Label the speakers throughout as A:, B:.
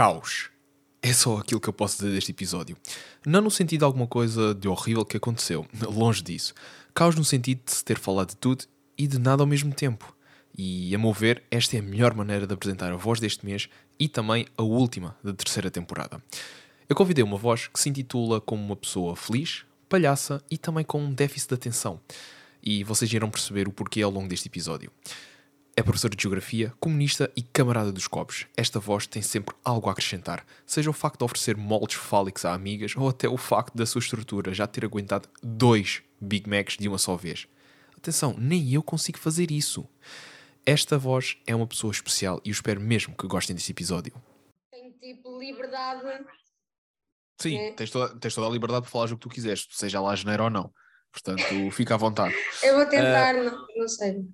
A: Caos. É só aquilo que eu posso dizer deste episódio. Não no sentido de alguma coisa de horrível que aconteceu, longe disso. Caos no sentido de se ter falado de tudo e de nada ao mesmo tempo. E, a meu ver, esta é a melhor maneira de apresentar a voz deste mês e também a última da terceira temporada. Eu convidei uma voz que se intitula como uma pessoa feliz, palhaça e também com um déficit de atenção. E vocês irão perceber o porquê ao longo deste episódio. É professor de Geografia, comunista e camarada dos copos. Esta voz tem sempre algo a acrescentar, seja o facto de oferecer moldes fálicos a amigas ou até o facto da sua estrutura já ter aguentado dois Big Macs de uma só vez. Atenção, nem eu consigo fazer isso. Esta voz é uma pessoa especial e eu espero mesmo que gostem deste episódio.
B: Tenho tipo liberdade.
A: Sim,
B: É.
A: tens, toda, tens toda a liberdade para falar o que tu quiseres, seja lá janeiro ou não. Portanto, fica à vontade.
B: Eu vou tentar, não, não sei.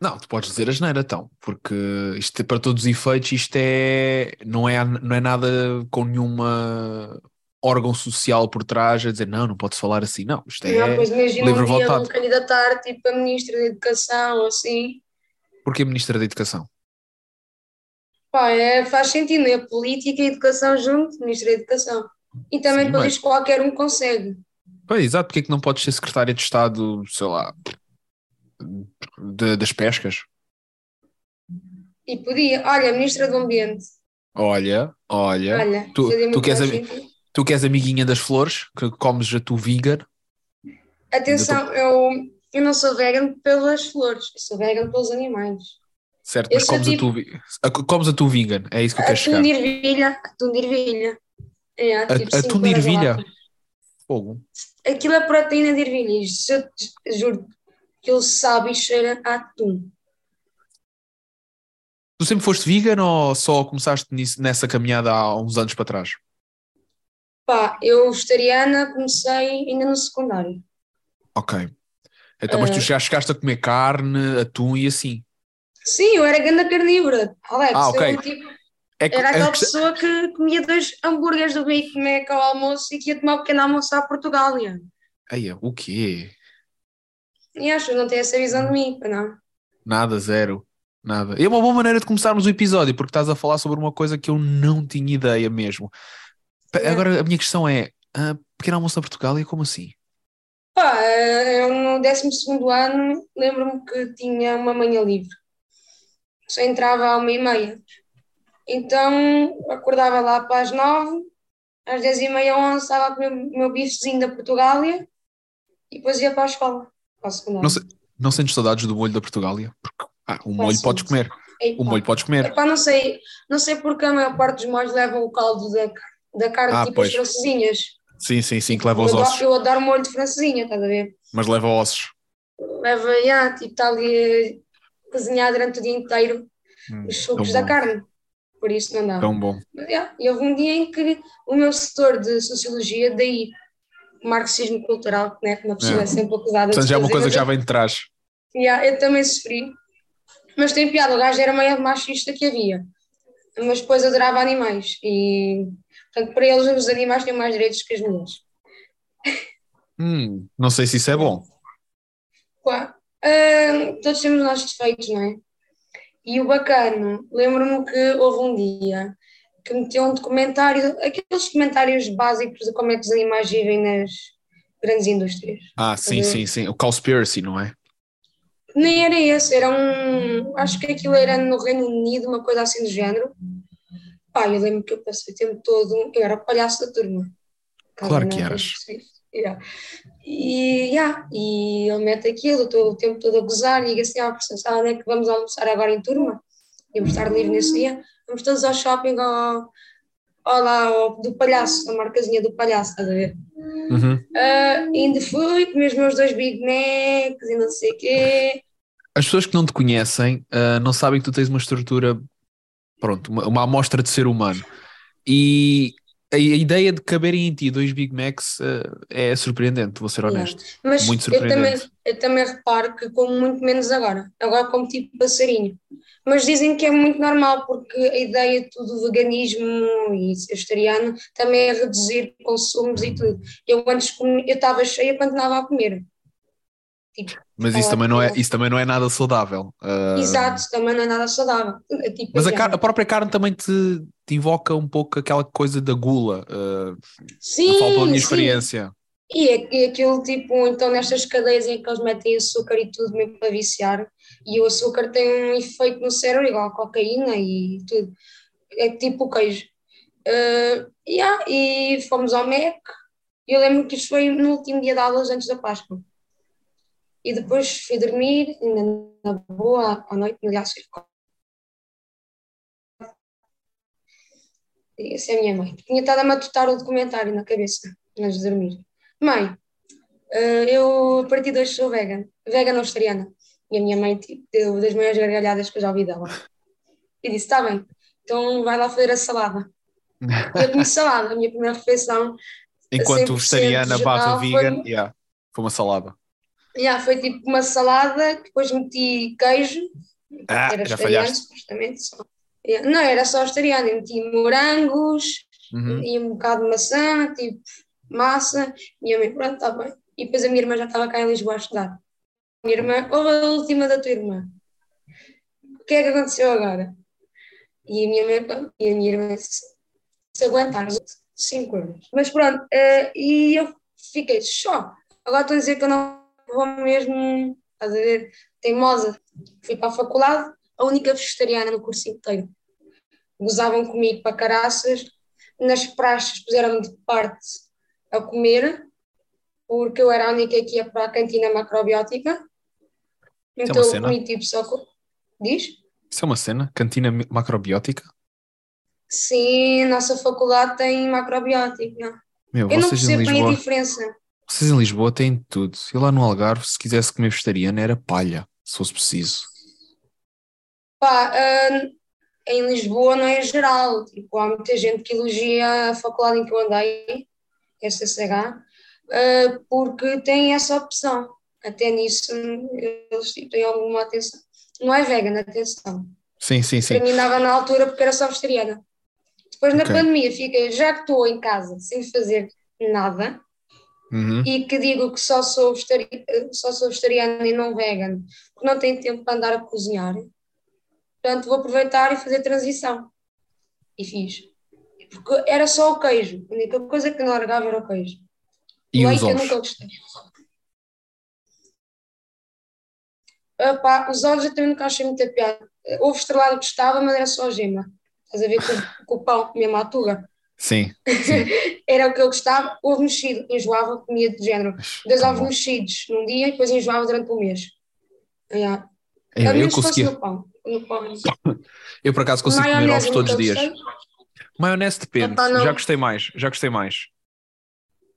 A: Não, tu podes dizer a geneira então, porque isto é para todos os efeitos, isto é não é, não é nada com nenhuma órgão social por trás a dizer não, não pode falar assim, não, isto é
B: não, pois imagina
A: livre
B: um dia me candidatar tipo a ministra da Educação ou assim.
A: porque a Ministra da Educação.
B: Pá, é, faz sentido, né? Política e educação junto, ministra da Educação. E também
A: Sim, mas-
B: isso qualquer um consegue.
A: Pois, exato, porque é que não podes ser secretária de Estado, sei lá, de- das pescas?
B: E podia, olha, ministra do Ambiente.
A: Olha, olha,
B: Olha,
A: tu- tu queres a- tu que és amiguinha das flores, que comes a tu vegan,
B: Atenção, eu, eu não sou vegan pelas flores, eu sou vegan pelos animais.
A: certo,
B: Eu
A: mas comes, a
B: tipo-
A: tu, vi- a- comes a tu vegan, é isso que eu quero chegar.
B: De ervilha, atum de ervilha. É,
A: A-
B: tipo
A: atum de
B: a
A: ervilha? Fogo.
B: Aquilo é proteína de ervilha. Isso eu te juro que ele sabe e cheira a atum.
A: Tu sempre foste vegan ou só começaste nisso- nessa caminhada há uns anos para trás?
B: Pá, eu vegetariana comecei ainda no secundário.
A: Ok. Então, mas tu
B: Eh.
A: já chegaste a comer carne, atum e assim.
B: Sim, eu era grande carnívora. Alex,
A: Ah, ok.
B: eu, tipo,
A: É que-
B: era
A: é
B: aquela
A: que-
B: pessoa que comia dois hambúrgueres do Big Mac ao almoço e que ia tomar um pequeno almoço à Portugal. E
A: Eia, o quê?
B: E acho não tem essa visão de mim, não.
A: Nada, zero. Nada. É uma boa maneira de começarmos o episódio, porque estás a falar sobre uma coisa que eu não tinha ideia mesmo. Agora, a minha questão é: ah, pequeno almoço na Portugal e como assim?
B: Pá, eu no 12 ano lembro-me que tinha uma manhã livre. Só entrava à uma e meia. Então acordava lá para as nove, às dez e meia, onze, estava a comer o meu bifezinho da Portugália e depois ia para a escola.
A: Não, se- não sentes saudades do molho da Portugália? Porque ah, o molho podes comer. O molho podes comer.
B: epá, não sei, não sei porque a maior parte dos molhos levam o caldo da, da carne,
A: Ah,
B: tipo
A: pois.
B: as francesinhas.
A: Sim, sim, sim, que leva os
B: eu,
A: ossos.
B: adoro, eu adoro molho de francesinha, estás a ver?
A: Mas leva ossos.
B: leva, já, tipo, está ali a cozinhar durante o dia inteiro
A: Hum,
B: os sucos da carne. Por isso não dá.
A: Tão bom.
B: Mas, já, E houve um dia em que o meu setor de Sociologia, daí marxismo cultural, né, que uma pessoa
A: É.
B: sempre acusada
A: Portanto,
B: de
A: já é uma coisa que já vem de trás.
B: já, eu também sofri. Mas tem piada, o gajo era meio machista que havia. Mas depois adorava animais. E, portanto, para eles os animais têm mais direitos que as mulheres.
A: Hum, não sei se isso é bom.
B: Ah, todos temos os nossos defeitos, não é? E o bacana, lembro-me que houve um dia que meteu um documentário, aqueles comentários básicos de como é que os animais vivem nas grandes indústrias.
A: Ah, sim, sim, sim. O Conspiracy, não é?
B: Nem era esse, era um. Acho que aquilo era no Reino Unido, uma coisa assim do género. Pá, eu lembro que eu passei o tempo todo. Eu era o palhaço da turma.
A: Claro que eras.
B: Yeah. E, yeah, e ele mete aquilo, estou o tempo todo a gozar e digo assim: ah, professor, onde é que vamos almoçar agora em turma? Íamos estar livre nesse dia. Vamos todos ao shopping, ao, ao lá, ao, do palhaço, a marcazinha do palhaço, estás a ver?
A: Uhum.
B: Ah, ainda fui, comi os meus dois Big Macs e não sei o quê.
A: As pessoas que não te conhecem ah, não sabem que tu tens uma estrutura, pronto, uma, uma amostra de ser humano. E a, a ideia de caberem em ti dois Big Macs ah, é surpreendente, vou ser honesto.
B: Mas
A: Muito
B: eu também,
A: surpreendente.
B: eu também reparo que como muito menos agora. Agora como tipo passarinho. Mas dizem que é muito normal porque a ideia tudo do veganismo e vegetariano também é reduzir consumos e tudo. Eu antes eu estava cheia quando andava a comer. Tipo,
A: Mas isso também, não é, isso também não é nada saudável. Ah,
B: Exato, também não é nada saudável. É Tipo,
A: Mas a,
B: é,
A: a própria carne também te, te invoca um pouco aquela coisa da gula. ah,
B: sim,
A: falta a minha
B: sim.
A: experiência.
B: E, é, e aquilo, tipo, então nestas cadeias em que eles metem açúcar e tudo mesmo para viciar, e o açúcar tem um efeito no cérebro igual a cocaína e tudo. É tipo o queijo. Uh, yeah, e fomos ao MEC, e eu lembro que isto foi no último dia de aulas antes da Páscoa. E depois fui dormir, ainda na boa, à noite, aliás, essa é a minha mãe. Tinha estado a matutar o documentário na cabeça, antes de dormir. Mãe, eh, eu a partir de hoje sou vegan, vegan vegetariana. E a minha mãe tipo, deu das maiores gargalhadas que eu já ouvi dela. E disse: Está bem, então vai lá fazer a salada. E eu comi salada, a minha primeira refeição.
A: Enquanto
B: 100%
A: vegetariana barra
B: geral foi-
A: vegan, yeah, foi uma salada.
B: Yeah, foi tipo uma salada, depois meti queijo,
A: Ah,
B: era
A: já falhaste.
B: supostamente. Só. Yeah, Não, era só vegetariano, meti morangos,
A: Uhum.
B: e um bocado de maçã, tipo massa, e a mãe, pronto, está bem. E depois a minha irmã já estava cá em Lisboa a estudar. Minha irmã, ou a última da tua irmã. O que é que aconteceu agora? E a minha mãe, e a minha irmã disse, se aguentar, 5 euros. Mas pronto, eh, e eu fiquei só. Agora estou a dizer que eu não vou mesmo, estás a ver, teimosa. Fui para a faculdade, a única vegetariana no curso inteiro. Gozavam comigo para caraças, nas praxes puseram-me de parte a comer, porque eu era a única que ia para a cantina macrobiótica. Então
A: uma
B: eu
A: cena.
B: comi tipo só. Diz?
A: Isso é uma cena? Cantina macrobiótica?
B: Sim, a nossa faculdade tem macrobiótica.
A: Meu,
B: Eu não percebo bem a diferença.
A: Vocês em Lisboa têm tudo. Eu lá no Algarve, se quisesse comer vegetariano, era palha, se fosse preciso.
B: Pá, ah, em Lisboa não é geral. Tipo, há muita gente que elogia a faculdade em que eu andei, SSH, ah, porque tem essa opção. Até nisso eles tipo, têm alguma atenção. Não é vegan, atenção.
A: Sim, sim, sim.
B: Para mim dava na altura porque era só vegetariana. Depois na
A: Ok.
B: pandemia fiquei, já que estou em casa sem fazer nada
A: Uhum.
B: e que digo que só sou, só sou vegetariana e não vegan, porque não tenho tempo para andar a cozinhar, portanto vou aproveitar e fazer transição. E fiz. Porque era só o queijo, a única coisa que não largava era o queijo.
A: E
B: Leite
A: os
B: eu
A: ovos?
B: nunca gostei. Epá, os ovos eu também nunca achei muita piada. Ovo estrelado gostava, mas era só gema. Estás a ver com, com o pão, mesmo à tuga.
A: Sim, sim.
B: Era o que eu gostava. Ovo mexido, enjoava, comia de género. Dois
A: tá
B: ovos mexidos num dia e depois enjoava durante um mês. Yeah.
A: Eu,
B: A
A: eu
B: que fosse
A: conseguia.
B: no pão. No pão.
A: Eu por acaso consigo comer ovos
B: Maionese
A: todos os dias.
B: gostei.
A: Maionese depende.
B: Epá.
A: Já gostei mais, já gostei mais.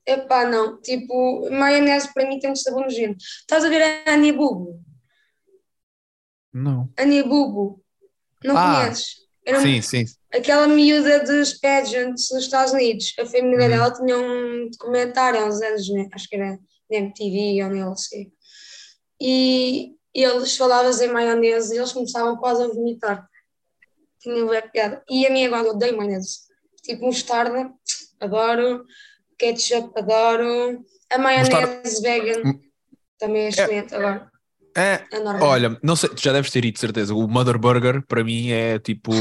B: Epá, não. Tipo, maionese para mim tem um sabor nojento. Estás a ver a Anibubo?
A: Não.
B: Anibubo. Não
A: Ah,
B: conheces? Era
A: Sim, sim.
B: aquela miúda dos pageants nos Estados Unidos. A família
A: Uhum.
B: dela tinha um documentário há uns anos, né? acho que era na MTV ou na LC. E eles falavam em maionese e eles começavam quase a vomitar. Tinha bué piada. E a minha agora odeio maionese. Tipo mostarda, adoro. Ketchup, adoro. A maionese
A: Mostarda-
B: vegan também é excelente agora.
A: É,
B: É normal.
A: olha, não sei, tu já deves ter ido, de certeza. O Mother Burger, para mim, é tipo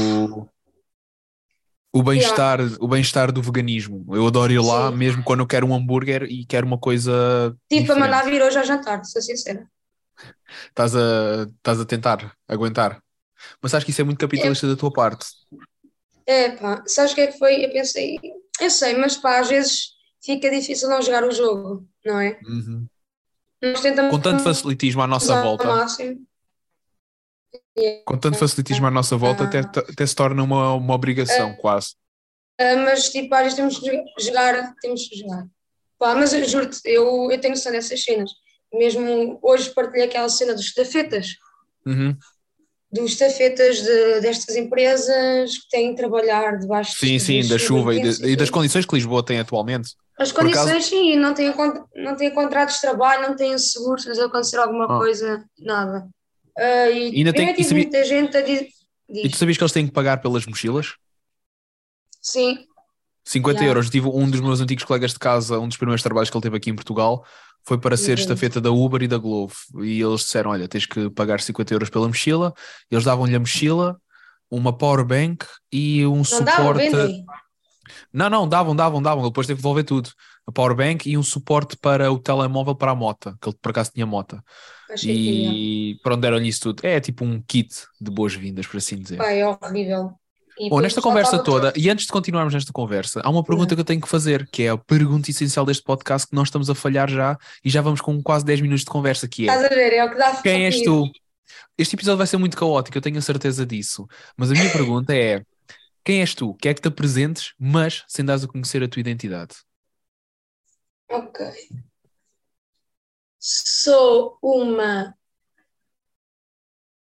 A: o bem-estar, o bem-estar do veganismo. Eu adoro ir lá,
B: Sim.
A: mesmo quando eu quero um hambúrguer e quero uma coisa.
B: tipo, a
A: diferente.
B: mandar vir hoje ao jantar, sou sincera.
A: Estás a, estás a tentar aguentar. Mas acho que isso é muito capitalista da tua parte.
B: É pá, sabes o que é que foi? Eu pensei, eu sei, mas pá, às vezes fica difícil não jogar o jogo, não é?
A: Uhum.
B: Nós tentamos
A: Com tanto facilitismo à nossa volta,
B: máximo.
A: com tanto facilitismo à nossa volta, até, até se torna uma, uma obrigação, quase.
B: Ah, mas tipo, às vezes temos que jogar, temos que jogar. Pá, mas eu juro-te, eu, eu tenho noção dessas cenas. Mesmo hoje partilhei aquela cena dos estafetas,
A: Uhum.
B: dos estafetas de, destas empresas que têm que trabalhar debaixo
A: Sim,
B: de-
A: sim, da chuva e, de- e das condições que Lisboa tem atualmente.
B: As condições, sim, não con- não têm contratos de trabalho, não têm seguros, se acontecer alguma
A: Ah.
B: coisa, nada. Ah, e
A: Ainda tem-
B: tive
A: sabia-
B: muita gente a dizer.
A: E tu sabias que eles têm que pagar pelas mochilas?
B: Sim,
A: 50
B: Yeah.
A: euros. Tive um dos meus antigos colegas de casa, um dos primeiros trabalhos que ele teve aqui em Portugal, foi para ser
B: Exato.
A: estafeta da Uber e da Glovo. E eles disseram: Olha, tens que pagar 50 euros pela mochila. Eles davam-lhe a mochila, uma powerbank e um
B: Não
A: suporte. Não, não, davam, davam, davam. Ele depois teve que devolver tudo. A powerbank e um suporte para o telemóvel para a moto, que ele por acaso tinha moto.
B: Achei que ia.
A: E pronto, deram-lhe isso tudo. É tipo um kit de boas-vindas, por assim dizer.
B: Pá, é horrível. E
A: Bom, nesta conversa
B: estava
A: toda, e antes de continuarmos nesta conversa, há uma pergunta
B: Uhum.
A: que eu tenho que fazer, que é a pergunta essencial deste podcast que nós estamos a falhar já e já vamos com quase 10 minutos de conversa, que é
B: Estás a ver? É o que dá
A: quem és tu? Este episódio vai ser muito caótico, eu tenho a certeza disso. Mas a minha pergunta é: quem és tu? Quer que te apresentes, mas sem dares a conhecer a tua identidade?
B: Ok. Sou uma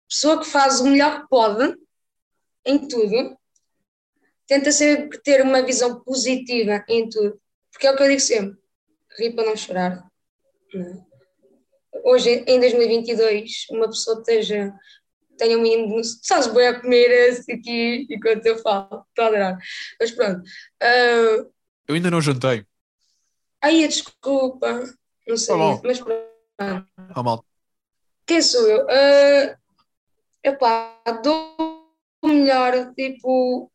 B: pessoa que faz o melhor que pode em tudo. Tenta sempre ter uma visão positiva em tudo. Porque é o que eu digo sempre: rir para não chorar. é? Hoje, em 2022, uma pessoa esteja, tenha mínimo. de- Sabes, bem a comer aqui enquanto eu falo. Estou a adorar. Mas pronto. Ah,
A: Eu ainda não jantei.
B: Ai, desculpa, não sei,
A: Tá
B: mas pronto.
A: Oh, mal.
B: Quem sou eu? Uh, epá, dou o melhor, tipo,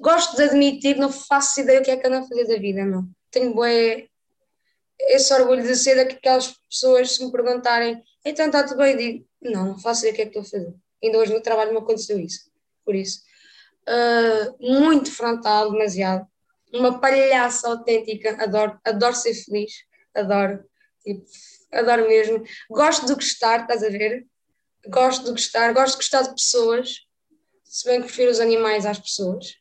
B: gosto de admitir não faço ideia o que é que ando a fazer da vida, não. Tenho bué, esse orgulho de ser daquelas pessoas, se me perguntarem, então está tudo bem, digo, não, não faço ideia o que é que estou a fazer. Ainda hoje no trabalho me aconteceu isso, por isso. Uh, muito frontal, demasiado. Uma palhaça autêntica, adoro, adoro ser feliz, adoro, tipo, adoro mesmo. Gosto de gostar, estás a ver? Gosto de gostar, gosto de gostar de pessoas, se bem que prefiro os animais às pessoas.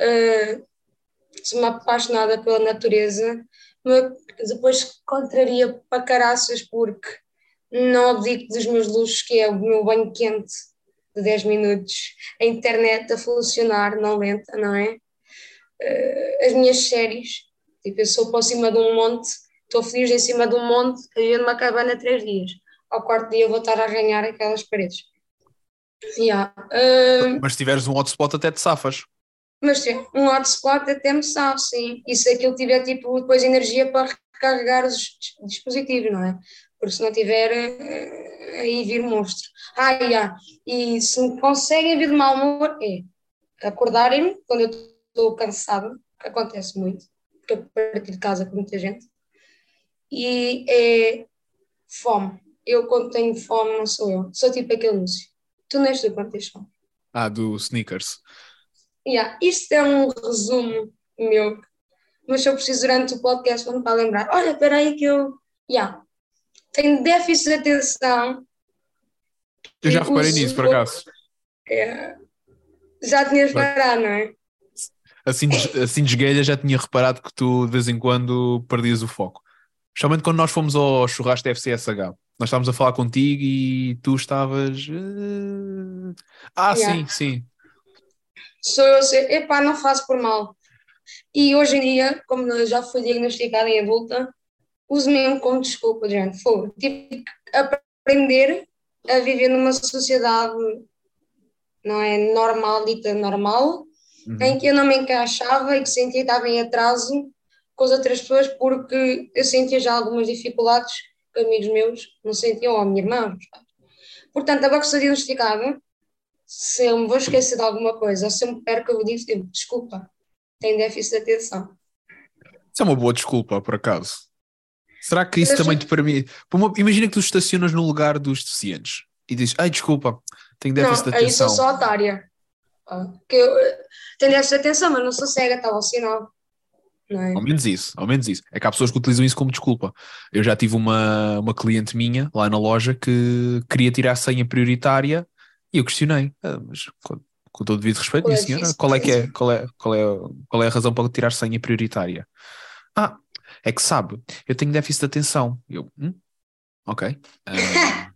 B: Uh, sou uma apaixonada pela natureza, mas depois contraria para caraças porque não abdico dos meus luxos, que é o meu banho quente de 10 minutos, a internet a funcionar, não lenta, não é? Uh, as minhas séries, tipo, eu sou para cima de um monte, estou feliz em cima de um monte, a viver numa cabana três dias. Ao quarto dia vou estar a arranhar aquelas paredes. Yeah. Uh,
A: Mas se tiveres um hotspot, até te safas.
B: mas sim, um hotspot até me sabe, sim. E se aquilo tiver tipo, depois energia para recarregar os dis- dispositivos, não é? Porque se não tiver, eh, aí vir monstro. Ah, yeah. e se me conseguem vir de mau humor, é acordarem-me quando eu estou cansada, que acontece muito, porque eu partir de casa com muita gente, e é fome. Eu, quando tenho fome, não sou eu. Sou tipo aquele anúncio. Tu não és tu quando tens fome.
A: Ah, do sneakers.
B: Yeah, isto é um resumo meu, mas eu preciso durante o podcast quando para lembrar. Olha, espera aí que eu yeah, tenho déficit de atenção.
A: Eu já reparei nisso, por acaso.
B: É, já tinhas reparado, não é?
A: Assim, de- assim de esguelha já tinha reparado que tu de vez em quando perdias o foco. Especialmente quando nós fomos ao churrasco da FCSH. Nós estávamos a falar contigo e tu estavas. eh, Ah,
B: Yeah.
A: sim, sim.
B: Sou eu epá, não faço por mal. E hoje em dia, como já fui diagnosticada em adulta, uso mesmo como desculpa, gente. Fogo. Tive que aprender a viver numa sociedade, não é normal, dita normal,
A: Uhum.
B: em que eu não me encaixava e que sentia que estava em atraso com as outras pessoas porque eu sentia já algumas dificuldades que amigos meus não sentiam, ou a minha irmã. Portanto, agora que sou diagnosticada, se eu me vou esquecer de alguma coisa, ou se eu me perco, eu dizer, tipo, desculpa, tenho déficit de atenção.
A: Isso é uma boa desculpa, por acaso. Será que isso também te permite? Imagina que tu estacionas no lugar dos deficientes e dizes: Ai, desculpa, tenho déficit
B: não,
A: de
B: aí
A: atenção.
B: sou só otária. Ah, Que eu eh, tenho déficit de atenção, mas não sou cega, está ao sinal. Não é?
A: Ao menos isso, ao menos isso. É que há pessoas que utilizam isso como desculpa. Eu já tive uma, uma cliente minha lá na loja que queria tirar a senha prioritária e eu questionei, "Ah, mas com, com todo o devido respeito, minha senhora, qual é que é, qual é, qual é, qual é a razão para tirar senha prioritária? Ah, é que sabe, eu tenho déficit de atenção. Eu, hum, ok. Ah,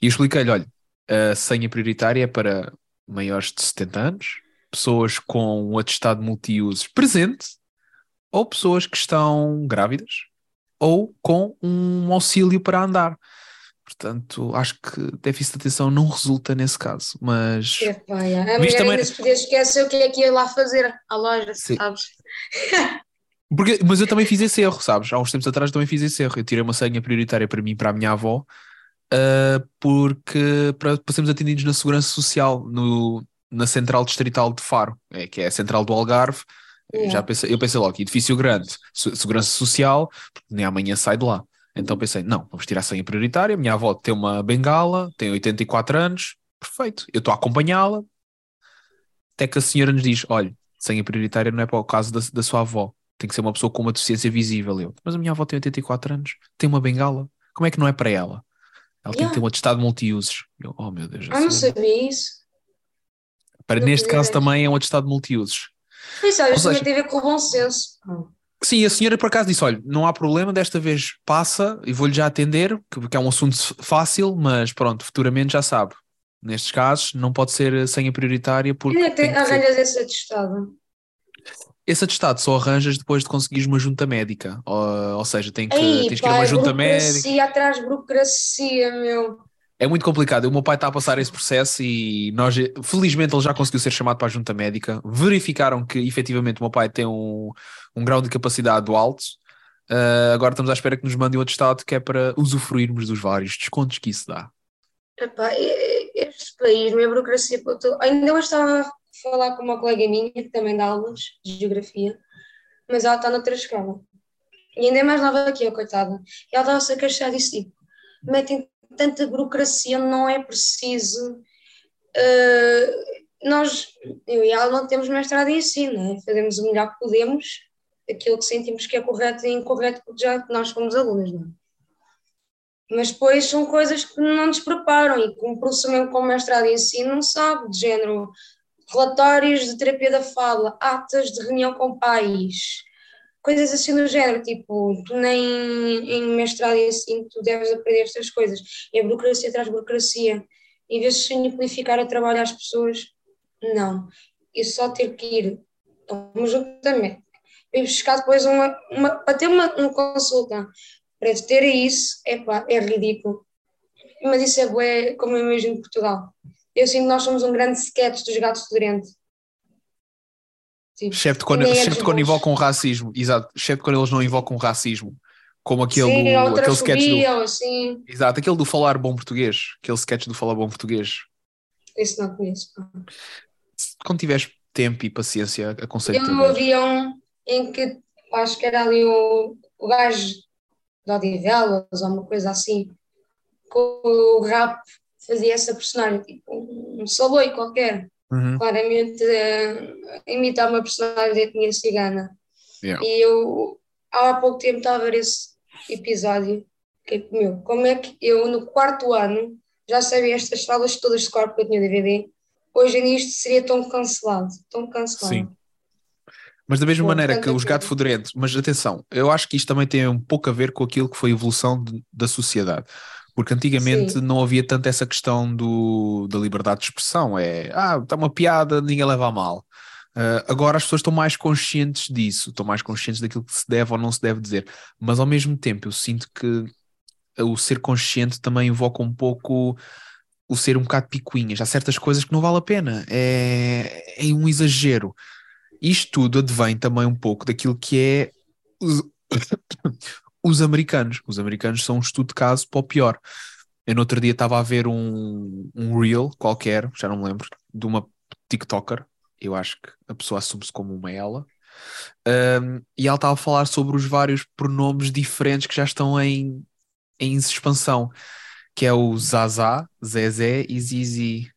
A: e eu expliquei-lhe, olha, a senha prioritária é para maiores de 70 anos, pessoas com um atestado multiusos presente, ou pessoas que estão grávidas, ou com um auxílio para andar. Portanto, acho que déficit de atenção não resulta nesse caso, mas
B: Epá, yeah. A mulher
A: também-
B: ainda se podia esquecer o que é que ia lá fazer à loja,
A: Sim.
B: sabes?
A: Porque, mas eu também fiz esse erro, sabes? Há uns tempos atrás também fiz esse erro. Eu tirei uma senha prioritária para mim e para a minha avó, uh, porque para, para sermos atendidos na Segurança Social, no, na Central Distrital de Faro, é, que é a Central do Algarve. Yeah. Já pensei, eu pensei logo, edifício grande, Segurança Social, porque nem amanhã sai de lá. Então pensei, não, vamos tirar a senha prioritária. Minha avó tem uma bengala, tem 84 anos, perfeito. Eu estou a acompanhá-la. Até que a senhora nos diz: olha, senha prioritária não é para o caso da, da sua avó tem que ser uma pessoa com uma deficiência visível. Eu, mas a minha avó tem 84 anos, tem uma bengala, como é que não é para ela? Ela yeah. tem que ter um atestado multiusos. Eu, oh meu Deus.
B: Ah, não sabia isso.
A: Para não neste caso também é um atestado multiusos.
B: Isso, olha, também tem a ver com o bom senso.
A: Sim, a senhora por acaso disse: olha, não há problema, desta vez passa e vou-lhe já atender, porque é um assunto fácil, mas pronto, futuramente já sabe. Nestes casos, não pode ser senha prioritária porque.
B: E tem, arranjas ser... esse atestado?
A: Esse atestado só arranjas depois de conseguires uma junta médica. Ou, ou seja, tem que, Aí, tens que ir a uma junta médica.
B: atrás burocracia, meu.
A: É muito complicado. O meu pai está a passar esse processo e nós, felizmente, ele já conseguiu ser chamado para a junta médica. Verificaram que efetivamente o meu pai tem um, um grau de capacidade alto. Uh, agora estamos à espera que nos mandem um atestado que é para usufruirmos dos vários descontos que isso dá.
B: Epá, este país, minha burocracia, ainda hoje estava falar com uma colega minha, que também dá aulas de geografia, mas ela está noutra escola. E ainda é mais nova que eu, coitada. E ela estava-se a queixar disso, tipo, metem tanta burocracia, não é preciso. Uh, nós, eu e ela, não temos mestrado em ensino, né? fazemos o melhor que podemos, aquilo que sentimos que é correto e incorreto, porque já nós fomos alunos, não é? Mas depois são coisas que não nos preparam e como professor mesmo com mestrado em ensino não sabe, de género, relatórios de terapia da fala, atas de reunião com pais, coisas assim do género, tipo, tu nem em mestrado e assim tu deves aprender estas coisas. A burocracia traz burocracia. Em vez de simplificar o trabalho às pessoas, não. E só ter que ir a uma juntamento e buscar depois uma, uma para ter uma, uma consulta, para ter isso, epá, é ridículo. Mas isso é bué, como eu imagino Portugal. Eu sinto que nós somos um grande sketch dos gatos fedorentes.
A: Tipo, excepto quando, excepto quando invocam racismo, exato, excepto quando eles não invocam racismo, como aquele, sim, do, aquele sketch do,
B: sim.
A: exato, aquele do falar bom português, aquele sketch do falar bom português.
B: Esse não conheço.
A: Quando tiveres tempo e paciência, aconselho
B: Eu havia um em que acho que era ali o, o gajo de Odivelas ou uma coisa assim, com o rap fazia essa personagem, tipo um saloi qualquer, uhum. claramente uh, imitar uma personagem de etnia cigana. Yeah. E eu há pouco tempo estava a ver esse episódio, que meu, como é que eu no quarto ano já sabia estas falas todas de corpo que eu tinha DVD, hoje em dia isto seria tão cancelado, tão cancelado. Sim.
A: Mas da mesma Bom, maneira que os gato fedorento, mas atenção, eu acho que isto também tem um pouco a ver com aquilo que foi a evolução de, da sociedade. Porque antigamente Sim. não havia tanto essa questão do, da liberdade de expressão. É, ah, está uma piada, ninguém leva a mal. Uh, agora as pessoas estão mais conscientes disso, estão mais conscientes daquilo que se deve ou não se deve dizer. Mas ao mesmo tempo eu sinto que o ser consciente também invoca um pouco o ser um bocado picuinhas. Há certas coisas que não vale a pena. É, é um exagero. Isto tudo advém também um pouco daquilo que é os americanos. Os americanos são um estudo de caso para o pior. Eu no outro dia estava a ver um, um reel qualquer, já não me lembro, de uma TikToker, eu acho que a pessoa assume-se como uma ela, um, e ela estava a falar sobre os vários pronomes diferentes que já estão em, em expansão, que é o Zaza, Zezé e Zizi,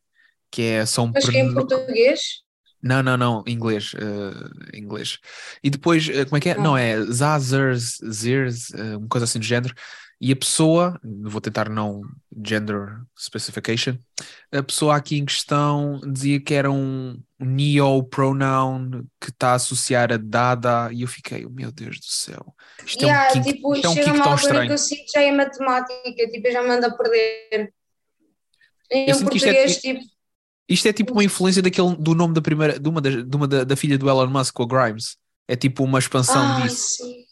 A: que é, são...
B: Mas que é em português?
A: Não, não, não, inglês, uh, inglês. E depois, uh, como é que é? Ah. Não, é Zazers, Zirs, uh, uma coisa assim do género. E a pessoa, vou tentar não gender specification, a pessoa aqui em questão dizia que era um neo-pronoun que está a associar a dada, e eu fiquei, oh, meu Deus do céu.
B: Isto yeah, é um tipo, isto é um uma altura que eu sinto já é matemática, tipo, já manda a perder. Em eu português, é, tipo
A: isto é tipo uma influência daquele, do nome da primeira, de uma, da, de uma da, da filha do Elon Musk, com a Grimes. É tipo uma expansão
B: ah,
A: disso.
B: Sim.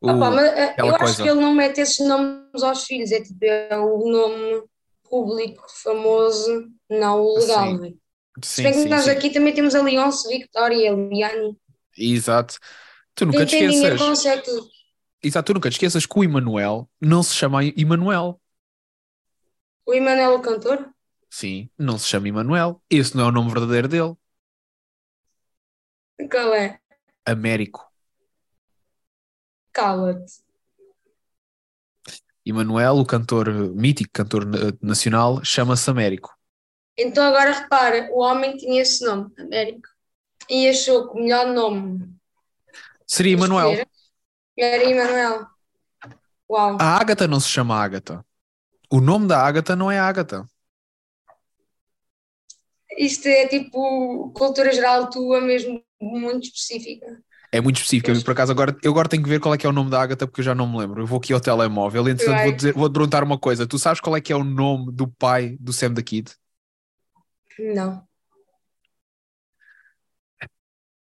B: O, Opa, mas, eh, eu coisa. acho que ele não mete esses nomes aos filhos, é tipo é o nome público famoso, não o legal. Sim. Né? Se bem que sim, nós sim. aqui também temos a Leonce, Victoria, a Liane.
A: Exato. Tu nunca
B: Quem
A: te esqueças.
B: consegue tudo.
A: Exato, tu nunca te esqueças que o Emanuel não se chama Emanuel.
B: O Emanuel, o cantor?
A: Sim, não se chama Emanuel. Esse não é o nome verdadeiro dele.
B: Qual é?
A: Américo.
B: Cala-te.
A: Emanuel, o cantor eh, mítico, cantor na- nacional, chama-se Américo.
B: Então agora repara, o homem tinha esse nome, Américo, e achou que o melhor nome
A: Seria Emanuel.
B: era Emanuel. Uau.
A: A Ágata não se chama Ágata. O nome da Ágata não é Ágata.
B: Isto é tipo cultura geral tua mesmo muito específica.
A: É muito específico. Eu, por acaso, agora, eu agora tenho que ver qual é que é o nome da Ágata porque eu já não me lembro. Eu vou aqui ao telemóvel. Entretanto, vou, dizer, vou te perguntar uma coisa. Tu sabes qual é que é o nome do pai do Sam da Kid?
B: Não.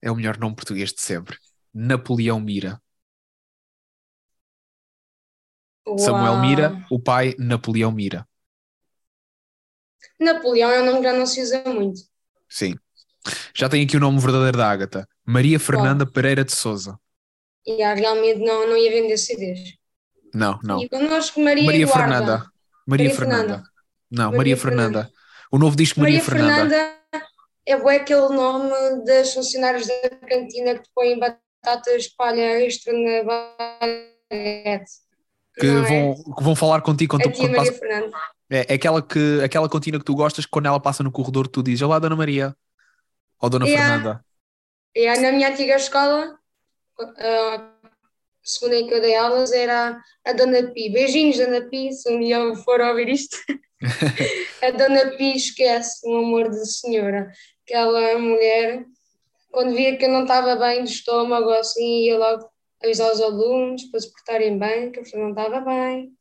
A: É o melhor nome português de sempre. Napoleão Mira. Samuel
B: Uau.
A: Mira, o pai Napoleão Mira.
B: Napoleão é um nome que já não se usa muito.
A: Sim. Já tenho aqui o nome verdadeiro da Ágata. Maria Fernanda Pereira de Souza.
B: E ah, realmente não, não ia vender CDs.
A: Não, não.
B: E connosco Maria,
A: Maria
B: Eduarda.
A: Fernanda. Maria,
B: Maria
A: Fernanda.
B: Fernanda.
A: Não, Maria,
B: Maria
A: Fernanda. O novo disco Maria,
B: Maria
A: Fernanda.
B: Fernanda é bué aquele nome das funcionárias da cantina que te põem batatas palha extra na baguete.
A: Que
B: Não é?
A: vão, que vão falar contigo quando,
B: A tia
A: quando
B: Maria
A: passa-. É, é aquela, que, aquela cantina que tu gostas, que quando ela passa no corredor, tu dizes: Olá, Dona Maria. Ou Dona
B: Yeah.
A: Fernanda.
B: Aí, na minha antiga escola, a segunda em que eu dei aulas era a Dona Pi. Beijinhos, Dona Pi, se um dia for ouvir isto. a Dona Pi esquece, um amor de senhora. Aquela mulher, quando via que eu não estava bem de estômago, assim, ia logo avisar os alunos para se portarem bem, que a pessoa não estava bem.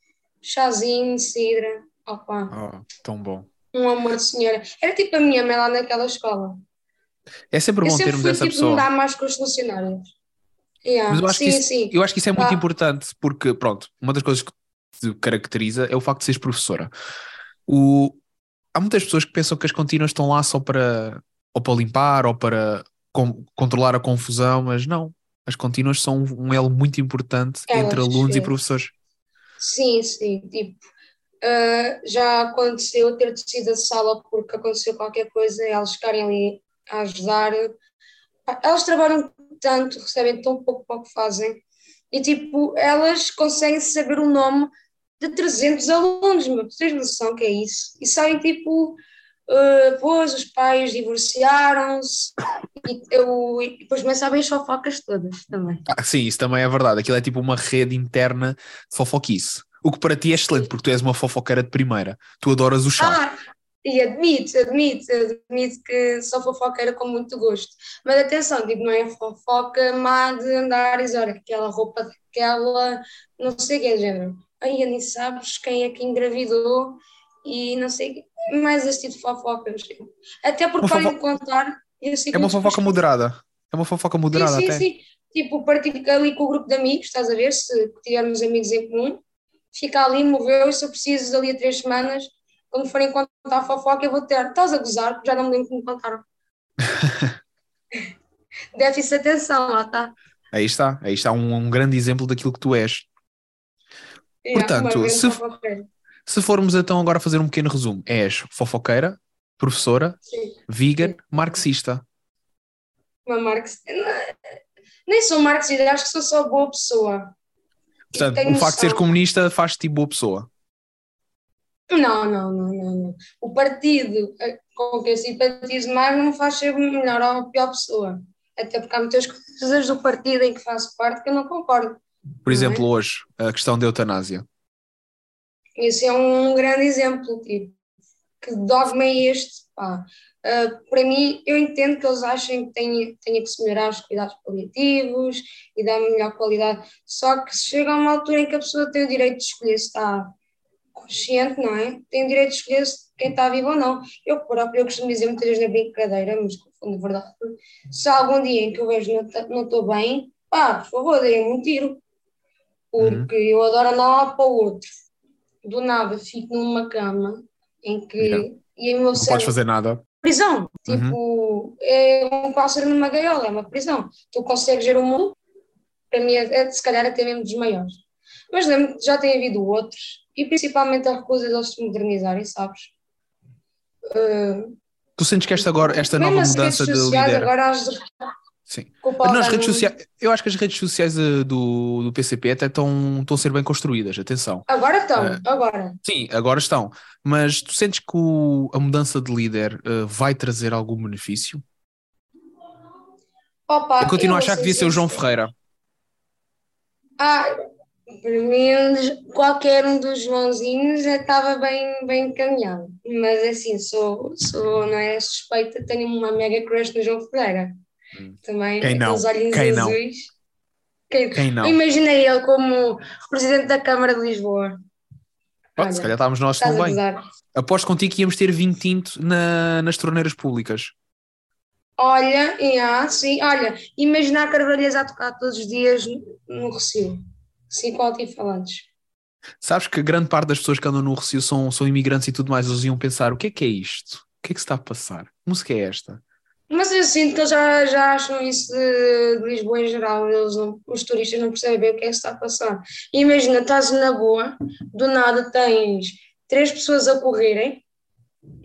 B: Chazinho, cidra, opa,
A: Oh, tão bom.
B: um amor de senhora. Era tipo a minha mãe lá naquela escola.
A: É sempre
B: Eu
A: bom
B: sempre
A: termos
B: fui
A: essa
B: tipo
A: pessoa.
B: mudar mais com os funcionários. Yeah,
A: Mas eu acho,
B: sim,
A: que isso,
B: sim.
A: eu acho que isso é muito
B: Ah.
A: importante, porque, pronto, uma das coisas que te caracteriza é o facto de seres professora. O... Há muitas pessoas que pensam que as contínuas estão lá só para, ou para limpar ou para con- controlar a confusão, mas não. As contínuas são um elo muito importante
B: Elas,
A: entre alunos e
B: sim.
A: professores.
B: Sim, sim. Tipo, ah, já aconteceu ter descido a sala porque aconteceu qualquer coisa, elas ficarem ali a ajudar. Elas trabalham tanto, recebem tão pouco para o que fazem. E tipo, elas conseguem saber o nome de 300 alunos, meu. Tens noção que é isso? E sabem tipo, ah, pois os pais divorciaram-se e, eu, e depois também sabem as fofocas todas também.
A: Ah, sim, isso também é verdade. Aquilo é tipo uma rede interna de fofoquice. O que para ti é excelente, porque tu és uma fofoqueira de primeira. Tu adoras o chá.
B: Ah, e admito, admito, admito que sou fofoqueira com muito gosto. Mas atenção, digo, não é fofoca má de andar e dizer, olha, aquela roupa daquela, não sei o que é género. Aí nem sabes quem é que engravidou e não sei mais este tipo de fofocas. Até porque
A: Uma
B: podem contar. eu sei
A: É uma fofoca moderada. É uma fofoca moderada
B: Sim, sim,
A: até.
B: sim. Tipo, partilho ali com o grupo de amigos, estás a ver? Se tivermos amigos em comum, fica ali, moveu, e se eu preciso dali a três semanas, quando forem contar a fofoca, eu vou ter. Estás a gozar, porque já não me lembro como contaram. Déficit de atenção, lá está.
A: Aí está. Aí está um, um grande exemplo daquilo que tu és. Portanto,
B: uma grande
A: se-. Se formos então agora fazer um pequeno resumo, és fofoqueira, professora,
B: Sim,
A: vegan, marxista.
B: uma marxista. Nem sou marxista, acho que sou só boa pessoa.
A: Portanto, o facto de seres
B: noção.
A: comunista faz-te boa pessoa.
B: Não, não, não, não, não. O partido eh, com que eu simpatizo mais não me faz ser melhor ou pior pessoa. Até porque há muitas coisas do partido em que faço parte que eu não concordo.
A: Por
B: Não
A: exemplo,
B: é?
A: hoje, a questão da eutanásia.
B: Esse é um grande exemplo, tipo, que dogma é este? Pá? Ah, para mim, eu entendo que eles achem que tenha, tenha que se melhorar os cuidados paliativos e dar melhor qualidade, só que se chega a uma altura em que a pessoa tem o direito de escolher se está consciente, não é? Tem o direito de escolher se quem está vivo ou não. Eu próprio, eu costumo dizer muitas vezes na brincadeira, mas de verdade, se há algum dia em que eu vejo não tá- não estou bem, pá, por favor, deem-me um tiro, porque eu adoro andar lá para o outro. Do nada fico numa cama em que
A: Yeah.
B: e meu
A: Não podes
B: cérebro
A: fazer nada.
B: prisão. Tipo, é um pássaro numa gaiola, é uma prisão. Tu consegues ver o mundo, para mim é, é se calhar até mesmo dos maiores. Mas lembro que já tem havido outros, e principalmente a recusa deles se modernizarem, sabes? Uh,
A: tu sentes que esta, agora, esta nova mudança de líder...
B: Agora as
A: Sim. Nas redes sociais, eu acho que as redes sociais do, do PCP até estão, estão a ser bem construídas, atenção.
B: Agora estão, uh, agora.
A: Sim, agora estão. Mas tu sentes que o, a mudança de líder uh, vai trazer algum benefício?
B: Opa,
A: eu continuo a achar que devia ser o João Ferreira.
B: Ah, para mim, qualquer um dos Joãozinhos estava bem, bem encaminhado. Mas assim, sou, sou não é, suspeita, tenho uma mega crush no João Ferreira. Hum. Também,
A: Quem não?
B: olhinhos
A: Quem
B: azuis.
A: Não? Quem, Quem não?
B: Imaginei ele como presidente da Câmara de Lisboa.
A: Olha, se calhar estávamos nós tão bem. Aposto contigo que íamos ter vinho tinto na, nas torneiras públicas.
B: Olha, yeah, sim, olha, imaginar Carvalhas a tocar todos os dias no Recio, sim, com altifalantes.
A: Sabes que grande parte das pessoas que andam no Recio são, são imigrantes e tudo mais, eles iam pensar, o que é que é isto? O que é que se está a passar? Que música é esta?
B: Mas eu sinto que eles já, já acham isso de, de Lisboa em geral, eles não, os turistas não percebem bem o que é que está a passar. Imagina, estás na boa, do nada tens três pessoas a correrem,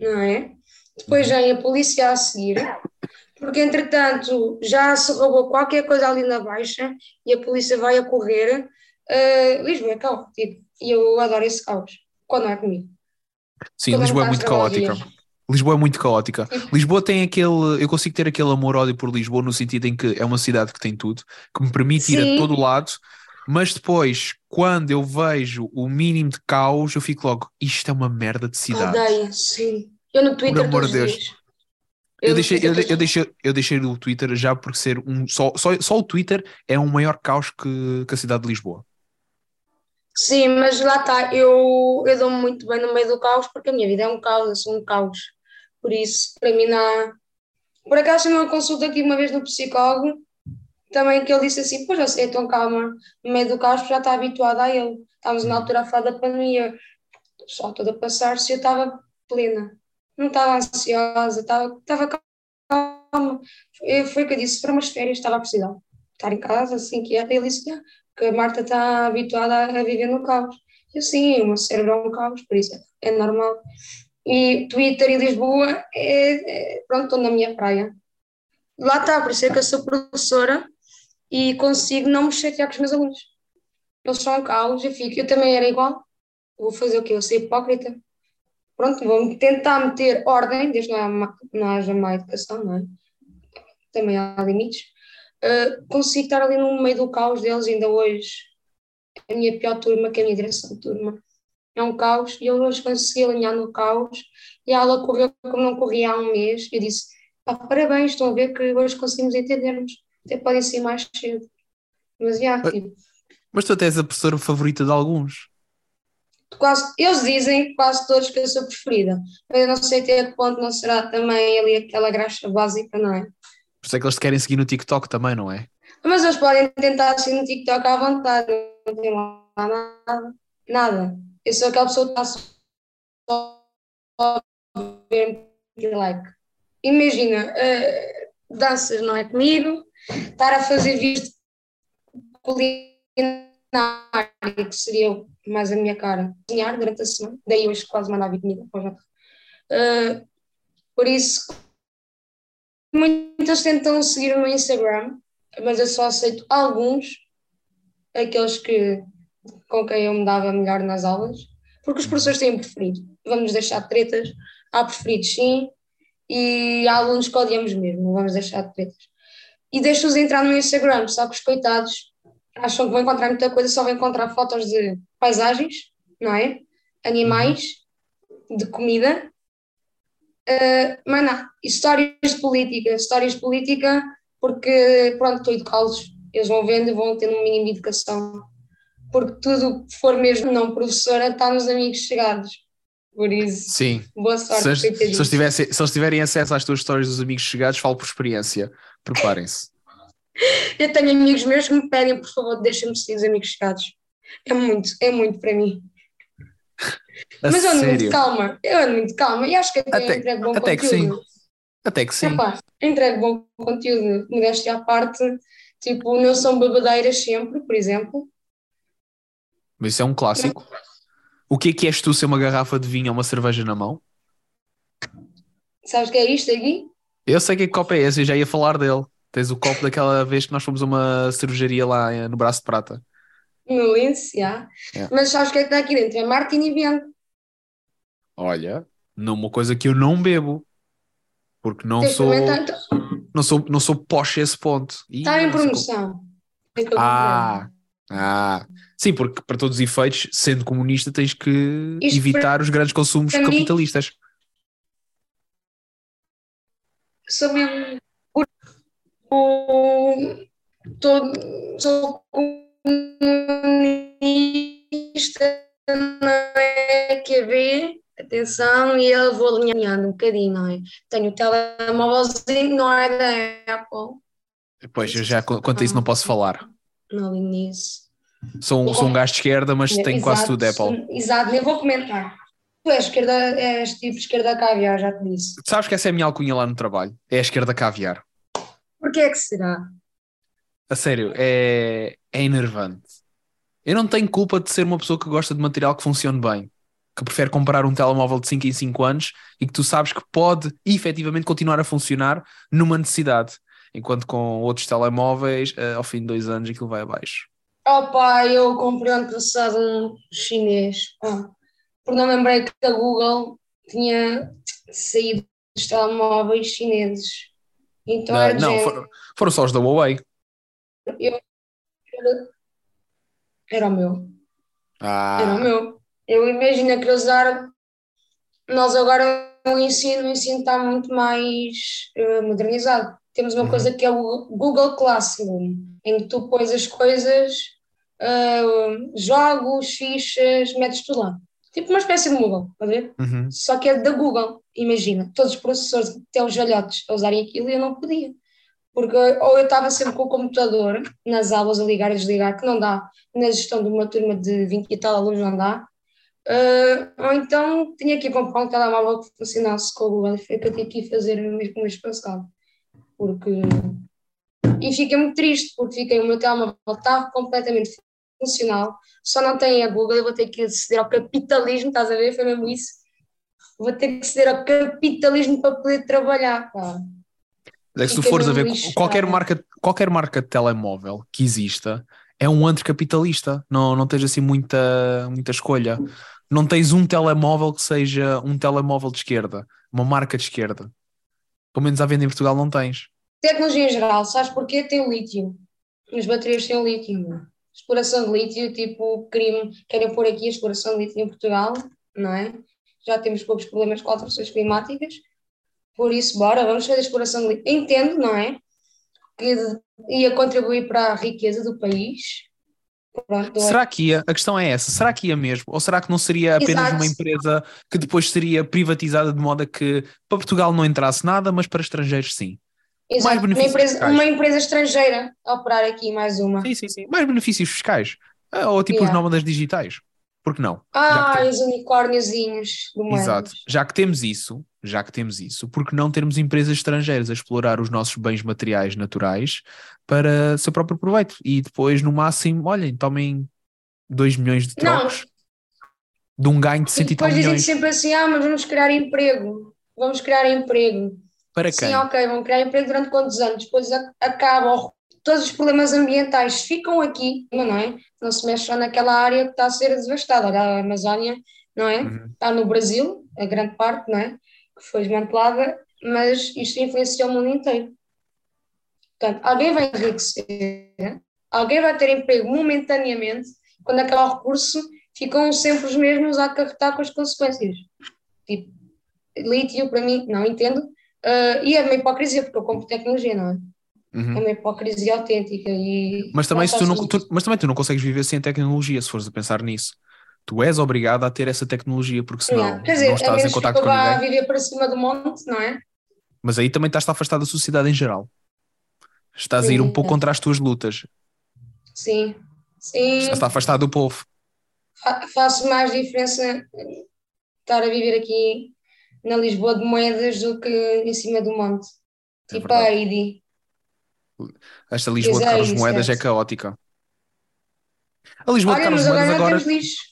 B: não é? Depois vem a polícia a seguir, porque entretanto já se roubou qualquer coisa ali na baixa e a polícia vai a correr. Uh, Lisboa é caótico tipo, e eu adoro esse caos, quando é comigo.
A: Sim, quando Lisboa é muito caótica. Lisboa é muito caótica. Lisboa tem aquele. Eu consigo ter aquele amor-ódio por Lisboa no sentido em que é uma cidade que tem tudo, que me permite Sim. ir a todo lado, mas depois, quando eu vejo o mínimo de caos, eu fico logo, isto é uma merda de cidade.
B: Odeio, sim. Eu no Twitter. Por amor de Deus. Dias.
A: Eu, deixei, eu, eu, deixei, eu deixei o Twitter já por ser um. Só, só, só o Twitter é um maior caos que, que a cidade de Lisboa.
B: Sim, mas lá está, eu, eu dou-me muito bem no meio do caos porque a minha vida é um caos, eu sou um caos. Por isso, para mim, não. Por acaso, uma consulta aqui uma vez no psicólogo, também que ele disse assim: Pois eu sei, então calma, no meio do caos já está habituada a ele. Estávamos na altura a falar da pandemia, só toda a passar-se, eu estava plena não estava ansiosa, estava, estava calma. Foi o que eu disse, para umas férias estava a precisar estar em casa, assim, quieta, e ele disse que a Marta está habituada a viver no caos. Eu sim, o meu cérebro é um caos, por isso é normal. E Twitter e Lisboa, é, é, pronto, estou na minha praia. Lá está, por isso é que eu sou professora e consigo não me chatear com os meus alunos. Eles são caos, eu fico, eu também era igual. Vou fazer o quê? Eu sou hipócrita pronto, vamos tentar meter ordem, desde que não, não haja má educação, não é? Também há limites. Uh, consigo estar ali no meio do caos deles, ainda hoje. A minha pior turma, que é a minha direção de turma, é um caos, e eu hoje consegui alinhar no caos, e a aula correu como não corria há um mês. Eu disse: parabéns, estão a ver que hoje conseguimos entendermos. Até podem ser mais cedo. Mas já, tipo.
A: Mas tu até és a professora favorita de alguns
B: quase, eles dizem quase todos que eu sou preferida, mas eu não sei até que ponto não será também ali aquela graxa básica, não é?
A: Por isso é que eles te querem seguir no TikTok também, não é?
B: Mas eles podem tentar seguir no TikTok à vontade, não tem lá nada, nada. Eu sou aquela pessoa que está só a ver like. Imagina, uh, danças não é comigo, estar a fazer visto culinária, que seria mais a minha cara. Cozinhar durante a semana, daí hoje quase mandava comida para. Uh, por isso, muitas tentam seguir o meu Instagram, mas eu só aceito alguns, aqueles que, com quem eu me dava melhor nas aulas, porque os professores têm preferido. Vamos deixar de tretas, há preferidos sim, e há alunos que odiamos mesmo, vamos deixar de tretas. E deixo-os entrar no Instagram, só que os coitados acham que vão encontrar muita coisa, só vão encontrar fotos de paisagens, não é? Animais, de comida, uh, mas não, histórias de política, histórias de política, porque pronto, estou educá-los, eles vão vendo e vão tendo um mínimo de educação, porque tudo que for mesmo não professora está nos amigos chegados. Por isso,
A: Sim.
B: boa sorte.
A: Se, se, eles tivessem, se eles tiverem acesso às tuas histórias dos amigos chegados, falo por experiência. Preparem-se.
B: Eu tenho amigos meus que me pedem, por favor, deixem-me seguir os amigos chegados. É muito, é muito para mim. A Mas eu ando muito calma, eu ando muito calma e acho que até, até entrego bom
A: até
B: conteúdo.
A: Que sim. Até que sim.
B: Epá, entrego bom conteúdo, modéstia à parte, Tipo, não são babadeiras sempre, por exemplo.
A: Mas isso é um clássico. O que é que és tu ser uma garrafa de vinho ou uma cerveja na mão?
B: Sabes o que é isto aqui?
A: Eu sei que copo é esse, eu já ia falar dele. Tens o copo daquela vez que nós fomos a uma cervejaria lá eh, no Braço de Prata.
B: No Lince, já.
A: É.
B: Mas sabes o que é que está aqui dentro? É Martini Bianco.
A: Olha, numa coisa que eu não bebo. Porque não sou, não sou, não sou posh a esse ponto.
B: Está em promoção.
A: Ah, ah. Sim, porque para todos os efeitos, sendo comunista, tens que
B: Isto
A: evitar os grandes consumos
B: para mim-
A: capitalistas.
B: Sou mesmo. o- Todo, sou comunista, não é QB, atenção, e eu vou alinhando um bocadinho, não é? Tenho o telemóvelzinho, não é da Apple,
A: Pois, eu já quanto a isso não posso falar.
B: não alinho nisso.
A: Sou, um- sou um gajo de esquerda, mas tenho quase
B: Exato,
A: tudo Apple.
B: Exato, nem vou comentar. Tu és esquerda, és tipo esquerda caviar, já te disse.
A: Sabes que essa é a minha alcunha lá no trabalho? É a esquerda caviar.
B: Porquê é que será?
A: A sério, é, é enervante. Eu não tenho culpa de ser uma pessoa que gosta de material que funcione bem, que prefere comprar um telemóvel de 5 em 5 anos e que tu sabes que pode efetivamente continuar a funcionar numa necessidade, enquanto com outros telemóveis, eh, ao fim de dois anos, aquilo vai abaixo.
B: Opa, eu comprei ano passado um chinês. Ah, porque não lembrei que a Google tinha saído dos telemóveis chineses. Então
A: Ah,
B: era de
A: não, foram, foram só os da Huawei.
B: Era o meu.
A: Ah,
B: Era o meu. Eu imagino que eles. Nós agora o ensino, o ensino está muito mais eh, modernizado. Temos uma
A: Uhum.
B: coisa que é o Google Classroom, em que tu pões as coisas, eh, jogos, fichas, metes tudo lá. Tipo uma espécie de Google, a ver?
A: uhum.
B: Só que é da Google. Imagina, todos os professores, até os velhotes, a usarem aquilo e eu não podia. Porque ou eu estava sempre com o computador nas aulas a ligar e desligar, que não dá, na gestão de uma turma de 20 e tal alunos não dá. Ah, ou então tinha que ir comprar um telemóvel que funcionasse com o Google e foi o que eu tive que fazer no mês, no mês passado. Porque. E fiquei muito triste, porque fiquei, o meu telemóvel está completamente funcional, só não tem a Google, eu vou ter que aceder ao capitalismo, estás a ver? Foi mesmo isso. Vou ter que ceder ao capitalismo para poder trabalhar, pá.
A: É que se tu fores a ver
B: lixado.
A: qualquer marca, qualquer marca de telemóvel que exista é um anticapitalista. Não, não tens assim muita, muita escolha. Não tens um telemóvel que seja um telemóvel de esquerda, uma marca de esquerda. Pelo menos à venda em Portugal não tens.
B: Tecnologia em geral, sabes porquê? Tem lítio. As baterias têm lítio. Exploração de lítio, tipo, queriam, querem pôr aqui a exploração de lítio em Portugal, não é? Já temos poucos problemas com alterações climáticas, por isso, bora, vamos fazer a exploração de lítio. Entendo, não é? Que ia contribuir para a riqueza do país. Pronto,
A: Será que ia? A questão é essa. Será que ia mesmo? Ou será que não seria apenas
B: Exato.
A: uma empresa que depois seria privatizada de modo a que para Portugal não entrasse nada, mas para estrangeiros sim?
B: Exato,
A: mais
B: uma
A: benefícios
B: empresa,
A: fiscais.
B: uma empresa estrangeira a operar aqui, mais uma.
A: Sim, sim, sim. Mais benefícios fiscais. Ah, Ou tipo os
B: Yeah.
A: nómadas digitais. Por que não?
B: Ah,
A: que
B: os unicórniozinhos do moedas.
A: Exato. Já que temos isso, já que temos isso, por que não termos empresas estrangeiras a explorar os nossos bens materiais naturais para seu próprio proveito? E depois, no máximo, olhem, tomem 2 milhões de
B: Não.
A: trocos de um ganho de
B: E
A: 100 e tal
B: depois dizem
A: milhões.
B: sempre assim: ah, mas vamos criar emprego. Vamos criar emprego.
A: Para quem?
B: Sim, ok, vão criar emprego durante quantos anos? Depois a- acabam. Todos os problemas ambientais ficam aqui, não é? Não se mexe naquela área que está a ser devastada. Olha, a Amazónia, não é?
A: Uhum.
B: Está no Brasil, a grande parte, não é? Que foi desmantelada, mas isto influencia o mundo inteiro. Portanto, alguém vai enriquecer, alguém vai ter emprego momentaneamente, quando acabar o recurso, ficam sempre os mesmos a acarretar com as consequências. Tipo, lítio, para mim, não entendo. Ah, e é uma hipocrisia, porque eu compro tecnologia, não é?
A: Uhum.
B: É uma hipocrisia autêntica. E
A: Mas também, se tu não, tu- mas também tu não consegues viver sem tecnologia, se fores a pensar nisso. Tu és obrigado a ter essa tecnologia, porque senão
B: Yeah. Quer dizer,
A: não
B: a
A: estás em contato com ninguém.
B: viver para cima do monte, não é?
A: Mas aí também estás afastado da sociedade em geral. Estás a ir um
B: Sim.
A: pouco contra as tuas lutas.
B: Sim. Sim.
A: Estás afastado do povo.
B: Fa- faço mais diferença eh, estar a viver aqui na Lisboa de Moedas do que em cima do monte.
A: É
B: tipo a
A: verdade.
B: Heidi.
A: Esta Lisboa de
B: Pois é,
A: Carlos Moedas
B: é.
A: é caótica. A Lisboa de
B: Olha,
A: Carlos
B: mas agora
A: Moedas
B: não
A: agora.
B: temos lixo.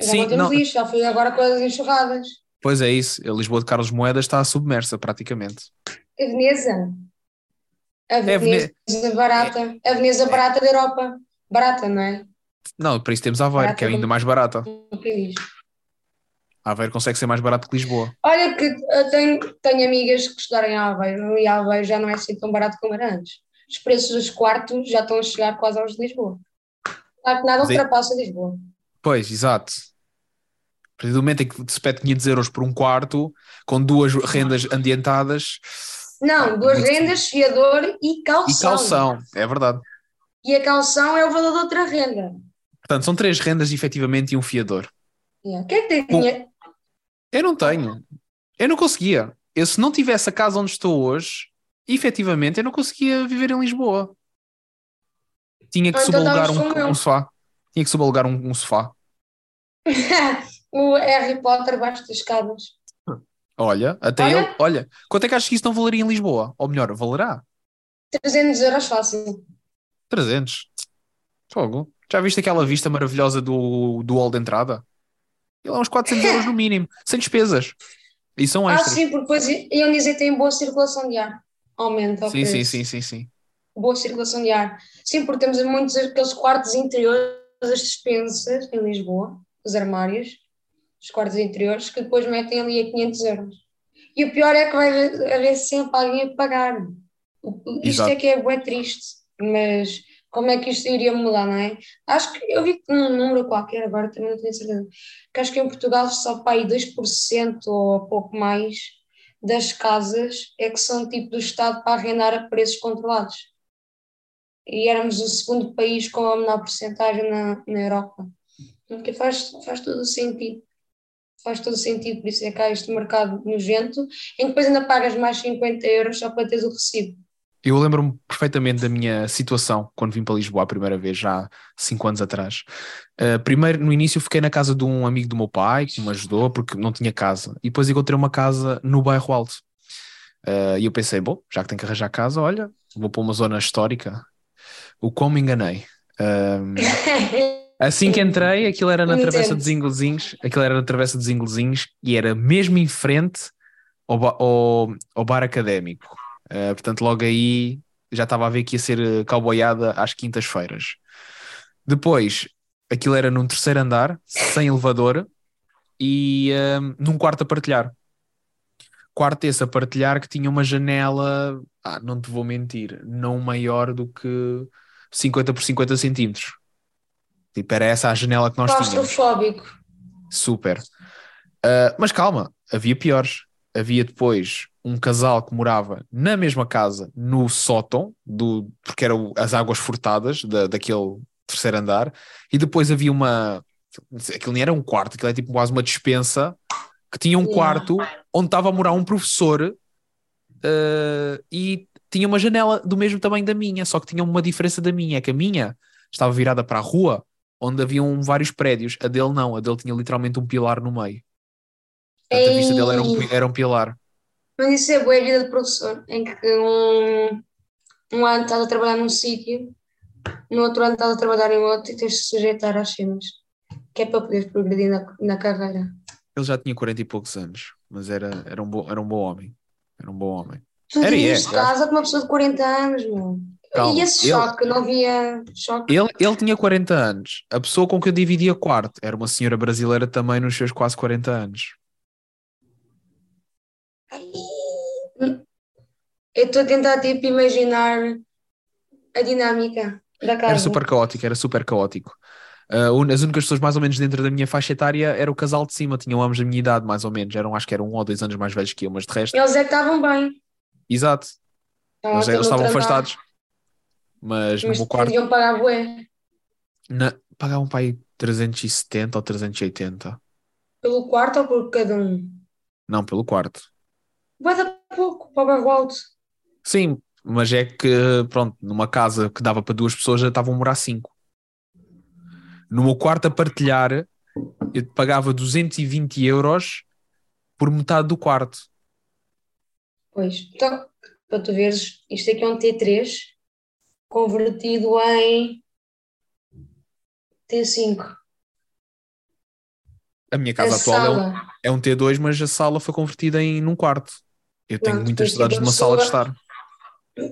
A: Sim,
B: não temos
A: não,
B: lixo, já foi agora com as enxurradas.
A: pois é isso. A Lisboa de Carlos Moedas está submersa praticamente.
B: A Veneza. A
A: É,
B: Veneza barata. A Veneza barata da Europa. Barata, não é?
A: Não, para isso temos Aveiro,
B: Barata
A: que é ainda mais barata.
B: Um país.
A: Aveiro consegue ser mais barato que Lisboa.
B: Olha que eu tenho, tenho amigas que estudaram em Aveiro e Aveiro já não é assim tão barato como era antes. Os preços dos quartos já estão a chegar quase aos de Lisboa. Claro que nada
A: Mas é-
B: ultrapassa Lisboa.
A: Pois, exato. A partir do momento em que se pede 500 euros por um quarto, com duas rendas ambientadas
B: Não, duas
A: muito
B: rendas, fiador e calção.
A: e calção, é verdade.
B: E a calção é o valor de outra renda.
A: Portanto, são três rendas efetivamente e um fiador.
B: Yeah. Quem é que tem dinheiro?
A: Eu não tenho. Eu não conseguia. Eu, se não tivesse a casa onde estou hoje, efetivamente, eu não conseguia viver em Lisboa. Tinha que
B: Ah, então
A: subalugar um, um sofá. Tinha que subalugar um, um sofá.
B: o Harry Potter baixo das escadas.
A: Olha, até
B: Olha.
A: eu. Olha, quanto é que achas que isso não valeria em Lisboa? Ou melhor, valerá?
B: 300 euros fácil.
A: 300. Fogo. Já viste aquela vista maravilhosa do, do hall de entrada? Ele é uns 400 euros no mínimo, sem despesas. E são
B: Ah,
A: extras.
B: sim, porque depois iam dizer que tem boa circulação de ar. Aumenta
A: sim, sim, sim, sim, sim.
B: Boa circulação de ar. Sim, porque temos muitos aqueles quartos interiores, as dispensas em Lisboa, os armários, os quartos interiores, que depois metem ali a 500 euros. E o pior é que vai haver sempre alguém a pagar. Isto
A: Exato.
B: é que é bué triste, mas como é que isto iria mudar, não é? Acho que eu vi num número qualquer, agora também não tenho certeza, que acho que em Portugal só para aí 2% ou pouco mais das casas é que são tipo do Estado para arrendar a preços controlados. E éramos o segundo país com a menor porcentagem na, na Europa. Porque faz, faz todo o sentido. Faz todo o sentido, por isso é que há este mercado nojento, em que depois ainda pagas mais 50 euros só para teres o recibo.
A: Eu lembro-me perfeitamente da minha situação quando vim para Lisboa a primeira vez, já há 5 anos atrás. Uh, primeiro, no início, fiquei na casa de um amigo do meu pai que me ajudou porque não tinha casa. E depois encontrei uma casa no bairro Alto. Uh, e eu pensei, bom, já que tenho que arranjar casa, olha, vou para uma zona histórica. O como me enganei. Um, Assim que entrei, aquilo era na Travessa dos Inglesinhos, aquilo era na Travessa dos Inglesinhos e era mesmo em frente ao, ao, ao bar académico. Uh, portanto, logo aí já estava a ver que ia ser uh, cowboyada às quintas-feiras. Depois, aquilo era num terceiro andar, sem elevador e um, num quarto a partilhar. Quarto esse a partilhar que tinha uma janela, ah, não te vou mentir, não maior do que 50 por 50 centímetros. Tipo, era essa a janela que nós tínhamos.
B: Claustrofóbico.
A: Super. Uh, mas calma, havia piores. Havia depois um casal que morava na mesma casa, no sótão, do, porque eram as águas furtadas da, daquele terceiro andar, e depois havia uma. Aquilo nem era um quarto, aquilo é tipo quase uma dispensa que tinha um
B: Yeah.
A: quarto onde estava a morar um professor uh, e tinha uma janela do mesmo tamanho da minha, só que tinha uma diferença da minha, é que a minha estava virada para a rua onde haviam vários prédios, a dele não, a dele tinha literalmente um pilar no meio. Portanto, a vista dele era um, era um pilar.
B: Mas isso é boa vida de professor, em que um, um ano estás a trabalhar num sítio, no outro ano estás a trabalhar em outro e tens de se sujeitar às cenas, que é para poderes progredir na, na carreira.
A: Ele já tinha 40 e poucos anos, mas era, era, um, bom, era um bom homem. Era um bom homem.
B: Tu
A: Era e é,
B: casa com uma pessoa de 40 anos, meu.
A: Calma,
B: e esse
A: ele-
B: choque, não havia choque.
A: Ele, ele tinha 40 anos. A pessoa com que eu dividia quarto era uma senhora brasileira também nos seus quase 40 anos.
B: Eu estou a tentar tipo imaginar a dinâmica da casa.
A: Era super caótico, era super caótico. Uh, as únicas pessoas mais ou menos dentro da minha faixa etária era o casal de cima, tinham ambos a minha idade, mais ou menos. Eram, acho que eram um ou dois anos mais velhos que eu, mas de resto,
B: Eles é que estavam bem.
A: exato.
B: Estavam
A: Eles, eles
B: no
A: estavam afastados. Mas, no
B: Mas
A: meu quarto
B: deviam pagar bué.
A: na, pagavam para aí 370 ou 380.
B: Pelo quarto ou por cada um?
A: Não, pelo quarto.
B: Bué da pouco, para o bairro alto.
A: Sim, mas é que, pronto, numa casa que dava para duas pessoas já estavam a morar cinco. No meu quarto a partilhar, eu pagava 220 euros por metade do quarto.
B: Pois, então, para tu veres, isto aqui é um T3 convertido em T5.
A: A minha
B: A
A: casa atual é um, é um T2, mas a sala foi convertida em num quarto. Eu tenho
B: Pronto,
A: muitas saudades de uma sala de estar.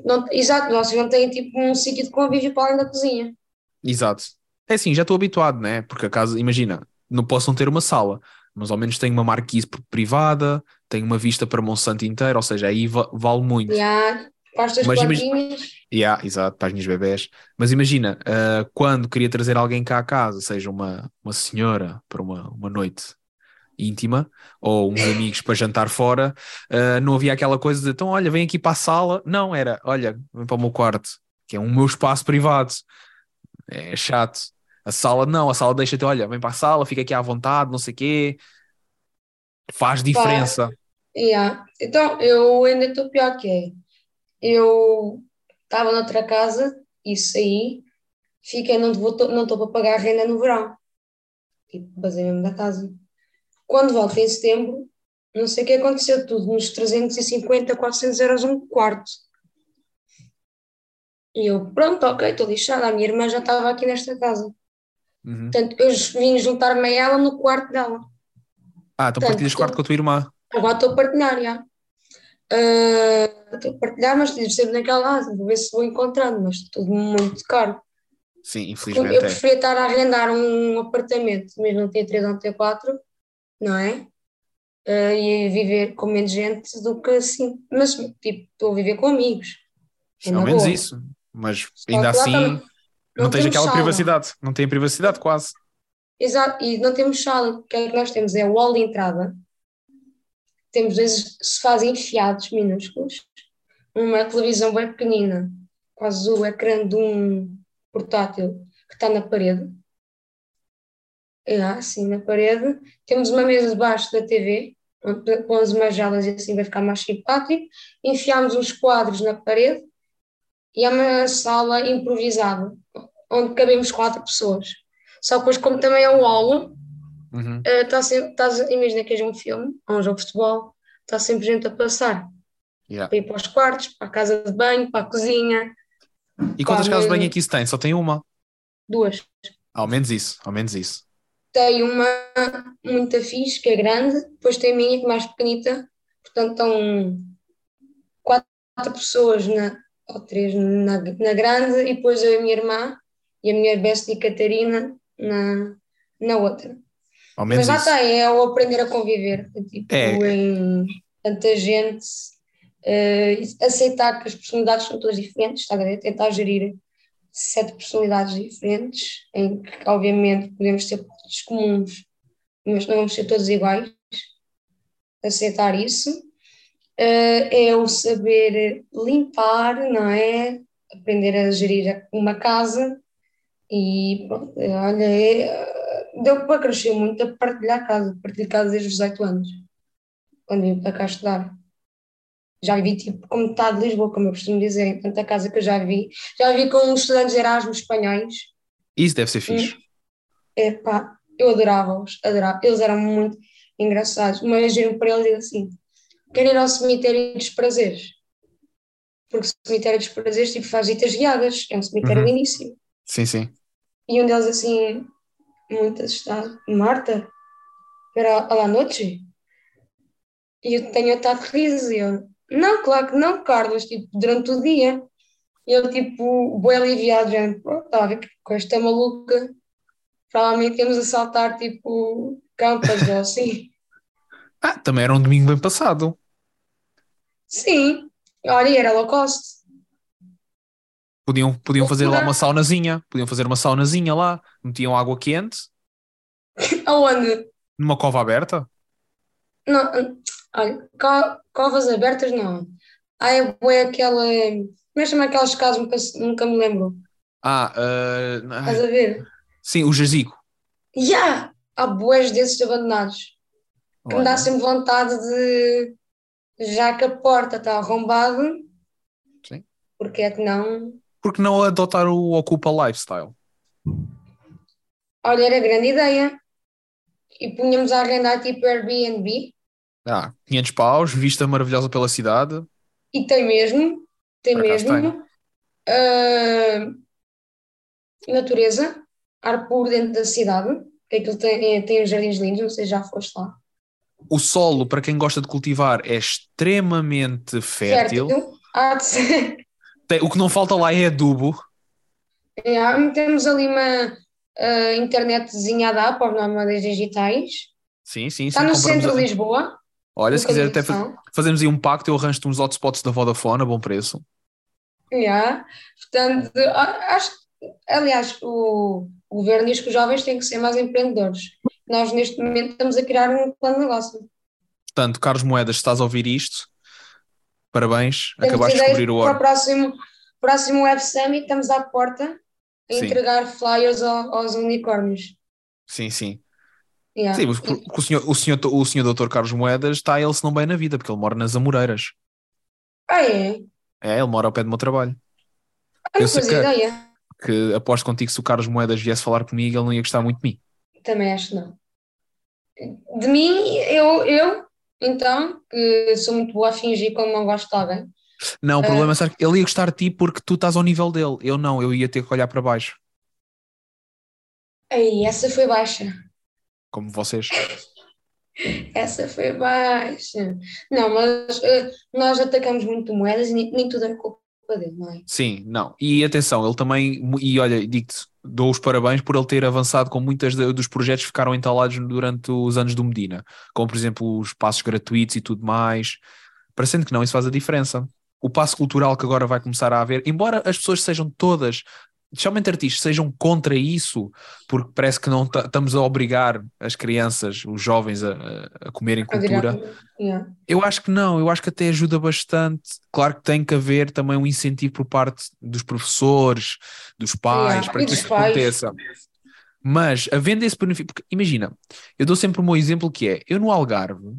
B: Não, exato, vocês não têm tipo um sítio de convívio para além da cozinha.
A: Exato. É assim, já estou habituado, né? Porque a casa, imagina, não posso não ter uma sala, mas ao menos tenho uma marquise privada, tenho uma vista para Monsanto inteiro, ou seja, aí va- vale muito.
B: Há para as tuas
A: Mas imagi-
B: plantinhas.
A: Yeah, exato, para as minhas bebés. Mas imagina, ah, quando queria trazer alguém cá à casa, seja uma, uma senhora para uma, uma noite íntima, ou uns amigos para jantar fora, ah, não havia aquela coisa de então, olha, vem aqui para a sala. Não, era, olha, vem para o meu quarto, que é o meu espaço privado. É chato. A sala, não, a sala deixa-te, olha, vem para a sala, fica aqui à vontade, não sei o quê. Faz diferença.
B: Yeah. Então, eu ainda estou pior que é. Eu estava noutra casa e saí, fiquei, não estou não para pagar renda no verão. Tipo, basei mesmo da casa. Quando volto em setembro, não sei o que aconteceu, tudo nos 350, 400 euros um quarto. E eu, pronto, ok, estou lixada. A minha irmã já estava aqui nesta casa.
A: Uhum.
B: Portanto, eu vim juntar-me a ela no quarto dela.
A: Ah, então
B: Tanto
A: partilhas quarto com a tua irmã.
B: Agora estou a partilhar, já. Ah, Estou a partilhar, mas estive sempre naquela, ah, vou ver se vou encontrando, mas tudo muito caro.
A: Sim,
B: Eu
A: infelizmente é.
B: preferia estar a arrendar um apartamento, mesmo não ter 3 ou ter 4, não é? Ah, e viver com menos gente do que assim. Mas, tipo, estou a viver com amigos. É
A: Ao menos
B: boa.
A: isso. Mas
B: Só
A: ainda assim,
B: também
A: não, tens aquela
B: sala.
A: privacidade. Não tem privacidade quase.
B: Exato, e não temos sala. O que é que nós temos? É o hall de entrada. Temos dois sofás enfiados, minúsculos. Uma televisão bem pequenina, quase o ecrã de um portátil que está na parede. É assim, na parede. Temos uma mesa debaixo da TV, onde pomos umas jalas e assim vai ficar mais simpático. Enfiámos uns quadros na parede e há uma sala improvisada, onde cabemos quatro pessoas. Só que depois, como também é um hall,
A: Uhum.
B: Uh, tá sempre, estás, imagina que é um filme, ou um jogo de futebol, está sempre gente a passar
A: Yeah.
B: para ir para os quartos, para a casa de banho, para a cozinha,
A: E quantas casas de banho aqui se tem? Só tem uma.
B: duas.
A: Ao menos isso, ao menos isso.
B: Tem uma muito fixe, que é grande, depois tem a minha, que é mais pequenita, portanto estão quatro, pessoas, na, ou três na, na grande, e depois a minha irmã e a minha bestie Catarina na, na outra.
A: Ao menos
B: Mas lá
A: isso.
B: está, é o aprender a conviver, tipo,
A: É.
B: em tanta gente, eh, aceitar que as personalidades são todas diferentes, está a ver? tentar gerir sete personalidades diferentes, em que obviamente podemos ter pontos comuns, mas não vamos ser todos iguais, aceitar isso. Eh, é o saber limpar, não é? Aprender a gerir uma casa e pronto, olha, é, deu para crescer muito a partilhar casa, partilho casa desde os 18 anos, quando vim para cá estudar. Já vivi tipo com metade de Lisboa, como eu costumo dizer, em tanta casa que eu já vi. Já vi com estudantes de Erasmus espanhóis.
A: Isso deve ser fixe.
B: Epá, eu adorava-os, adorava. Eles eram muito engraçados. Uma vez viram para eles e assim: querem ir ao cemitério dos prazeres? Porque o cemitério dos prazeres tipo, faz visitas guiadas, é um cemitério
A: Uhum.
B: lindíssimo.
A: Sim, sim.
B: E um deles assim, muito assustado: Marta, era a la noche? E eu tenho de riso. E eu: Não, claro que não, Carlos, tipo, durante o dia. E eu, tipo, bem aliviado, já, pronto, tá com esta maluca, provavelmente temos a saltar, tipo, campas ou assim.
A: Ah, também era um domingo bem passado.
B: Sim, olha, era low cost.
A: Podiam, podiam fazer lá uma saunazinha. Podiam fazer uma saunazinha lá. Metiam água quente
B: Aonde?
A: numa cova aberta.
B: Não, olha, co- covas abertas não. Ah, é bué aquela. Como é que chama aquelas casas? Nunca, nunca me lembro.
A: Ah, ah,
B: Estás a ver?
A: sim, o jazigo.
B: Ya! Há bués desses abandonados. Que me dá sempre vontade de. Já que a porta está arrombada,
A: Sim.
B: porque é que não?
A: Por que não adotar o Ocupa Lifestyle?
B: Olha, era grande ideia. E punhamos a arrendar tipo Airbnb.
A: Ah, 500 paus, vista maravilhosa pela cidade.
B: E tem mesmo. Tem
A: Por acaso
B: mesmo. ah, natureza, ar puro dentro da cidade, que aquilo tem, tem os jardins lindos, não sei se já foste lá.
A: O solo, para quem gosta de cultivar, é extremamente fértil.
B: Fértil. Há de ser.
A: Tem- o que não falta lá é adubo.
B: É, temos ali uma ah, internet desenhada para os nómadas digitais.
A: Sim, sim, sim.
B: Está no centro
A: a-
B: de Lisboa.
A: Olha, se quiser até
B: localização.
A: fa- fazemos aí um pacto, eu arranjo-te uns hotspots da Vodafone a bom preço.
B: Yeah. Portanto, acho, aliás, o, o governo diz que os jovens têm que ser mais empreendedores. Nós, neste momento, estamos a criar um plano de negócio.
A: Portanto, Carlos Moedas, estás a ouvir isto, parabéns,
B: Temos
A: acabaste de descobrir o
B: para o
A: ouro.
B: próximo, próximo Web Summit, estamos à porta a
A: Sim.
B: entregar flyers ao- aos unicórnios.
A: Sim, sim.
B: Yeah.
A: Sim, mas porque o senhor, o senhor, o senhor doutor Carlos Moedas está ele se não bem na vida, porque ele mora nas Amoreiras.
B: Ah, é?
A: É, ele mora ao pé do meu trabalho.
B: Ah, não
A: Eu sei que-
B: ideia.
A: Que aposto contigo se o Carlos Moedas viesse falar comigo, ele não ia gostar muito de mim.
B: Também acho que não. De mim, eu, eu, então, que sou muito boa a fingir quando não gosto de alguém.
A: Não, o
B: Ah.
A: problema é sabe, que ele ia gostar de ti porque tu estás ao nível dele. Eu não, eu ia ter que olhar para baixo,
B: Aí, essa foi baixa.
A: Como vocês.
B: Essa foi baixa. Não, mas eh, nós atacamos muito moedas e nem, nem tudo é culpa dele, não é?
A: Sim, não. E atenção, ele também, e olha, digo-te, dou os parabéns por ele ter avançado com muitas de- dos projetos que ficaram entalados durante os anos do Medina, como por exemplo os passos gratuitos e tudo mais. Parecendo que não, isso faz a diferença. O passo cultural que agora vai começar a haver, embora as pessoas sejam todas, especialmente artistas, sejam contra isso, porque parece que não ta- estamos a obrigar as crianças, os jovens a, a- comerem cultura.
B: Yeah.
A: Eu acho que não, eu acho que até ajuda bastante. Claro que tem que haver também um incentivo por parte dos professores, dos pais,
B: Yeah,
A: para
B: e
A: que isso
B: pais.
A: aconteça. Mas havendo esse benefício, porque imagina, eu dou sempre o meu exemplo que é, eu no Algarve,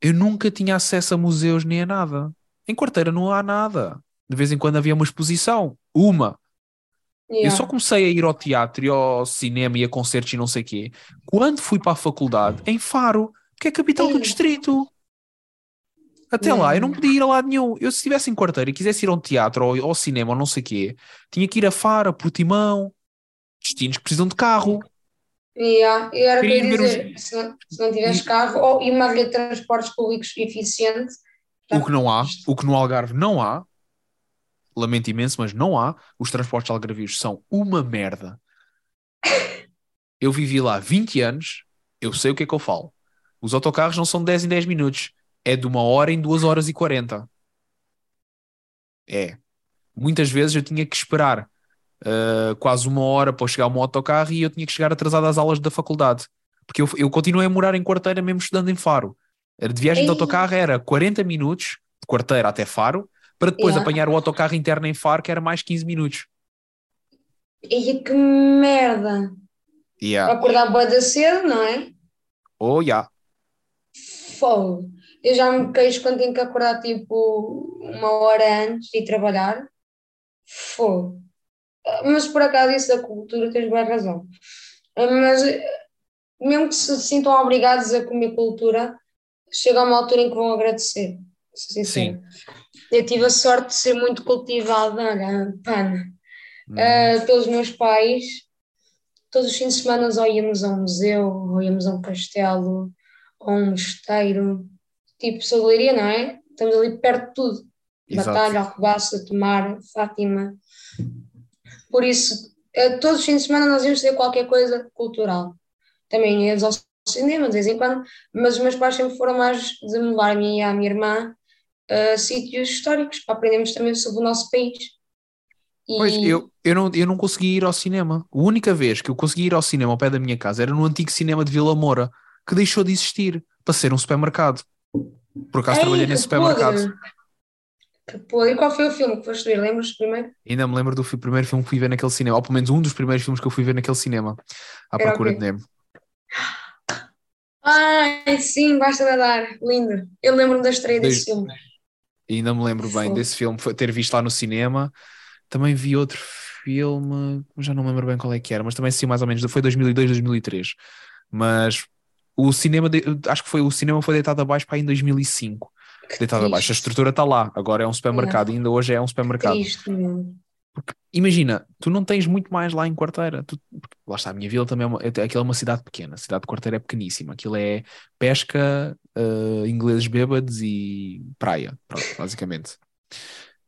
A: eu nunca tinha acesso a museus nem a nada. Em quarteira não há nada. De vez em quando havia uma exposição, uma. Eu
B: Yeah.
A: só comecei a ir ao teatro e ao cinema e a concertos e não sei o quê, quando fui para a faculdade, em Faro, que é a capital do distrito. Até lá, eu não podia ir a lado nenhum. Eu, se estivesse em quarteira e quisesse ir a um teatro ou ao cinema ou não sei o quê, tinha que ir a Faro, a Portimão, destinos que precisam de carro.
B: Yeah. Era eu ia
A: Queria os-
B: dizer, se não, se não tiveres carro ou, e uma rede de transportes públicos eficiente,
A: O que não há, o que no Algarve não há, lamento imenso, mas não há. Os transportes algarvios são uma merda. Eu vivi lá 20 anos, eu sei o que é que eu falo. Os autocarros não são de 10 em 10 minutos, é de uma hora em 2 horas e 40. É. Muitas vezes eu tinha que esperar uh, quase uma hora para chegar ao meu autocarro e eu tinha que chegar atrasado às aulas da faculdade. Porque eu, eu continuei a morar em quarteira mesmo estudando em Faro. De viagem de
B: Ei.
A: autocarro era 40 minutos, de quarteira até Faro, para depois
B: Yeah.
A: apanhar o autocarro interno em Faro, que era mais 15 minutos.
B: e que merda!
A: Yeah.
B: Acordar bué da cedo, não é?
A: Oh, yeah.
B: Fogo. Eu já me queixo quando tenho que acordar tipo uma hora antes de trabalhar. Fogo. Mas por acaso isso da cultura tens bem razão. Mas mesmo que se sintam obrigados a comer cultura, chega a uma altura em que vão agradecer. Sincera. Eu tive a sorte de ser muito cultivada, olha, pana,
A: Hum.
B: eh, pelos meus pais. Todos os fins de semana ou íamos a um museu, ou íamos a um castelo, ou um mosteiro, tipo Sagleiria, não é? Estamos ali perto de tudo.
A: Exato.
B: Batalha, Alcobaça, Tomar, Fátima. Por isso, todos os fins de semana nós íamos ter qualquer coisa cultural. Também íamos ao cinema de vez em quando, mas os meus pais sempre foram mais de me levar a mim e à minha irmã a sítios históricos para aprendermos também sobre o nosso país. E-
A: Pois, eu, eu, não, eu não consegui ir ao cinema. A única vez que eu consegui ir ao cinema ao pé da minha casa era no antigo cinema de Vila Moura, que deixou de existir para ser um supermercado. Por acaso
B: Ei,
A: trabalhei nesse supermercado.
B: podre! Que podre. E qual foi o filme que foste ver? Lembras primeiro?
A: Ainda me lembro do primeiro filme que fui ver naquele cinema, ou pelo menos um dos primeiros filmes que eu fui ver naquele cinema, à
B: Era
A: procura de Nemo.
B: Ai, sim, basta de dar. Lindo. Eu lembro-me da estreia desse filme.
A: E ainda me lembro bem
B: Fogo.
A: desse filme, foi- ter visto lá no cinema. Também vi outro filme, já não me lembro bem qual é que era, mas também sim, mais ou menos, foi 2002, 2003. Mas o cinema, de- acho que foi o cinema foi deitado abaixo para aí em 2005. deitado abaixo. A estrutura está lá, agora é um supermercado, ainda hoje é um supermercado.
B: Triste mesmo.
A: Imagina, tu não tens muito mais lá em Quarteira. Tu, lá está, a minha vila também é uma, é, aquilo é uma cidade pequena. A cidade de Quarteira é pequeníssima. Aquilo é pesca, uh, ingleses bêbados e praia, pronto, basicamente.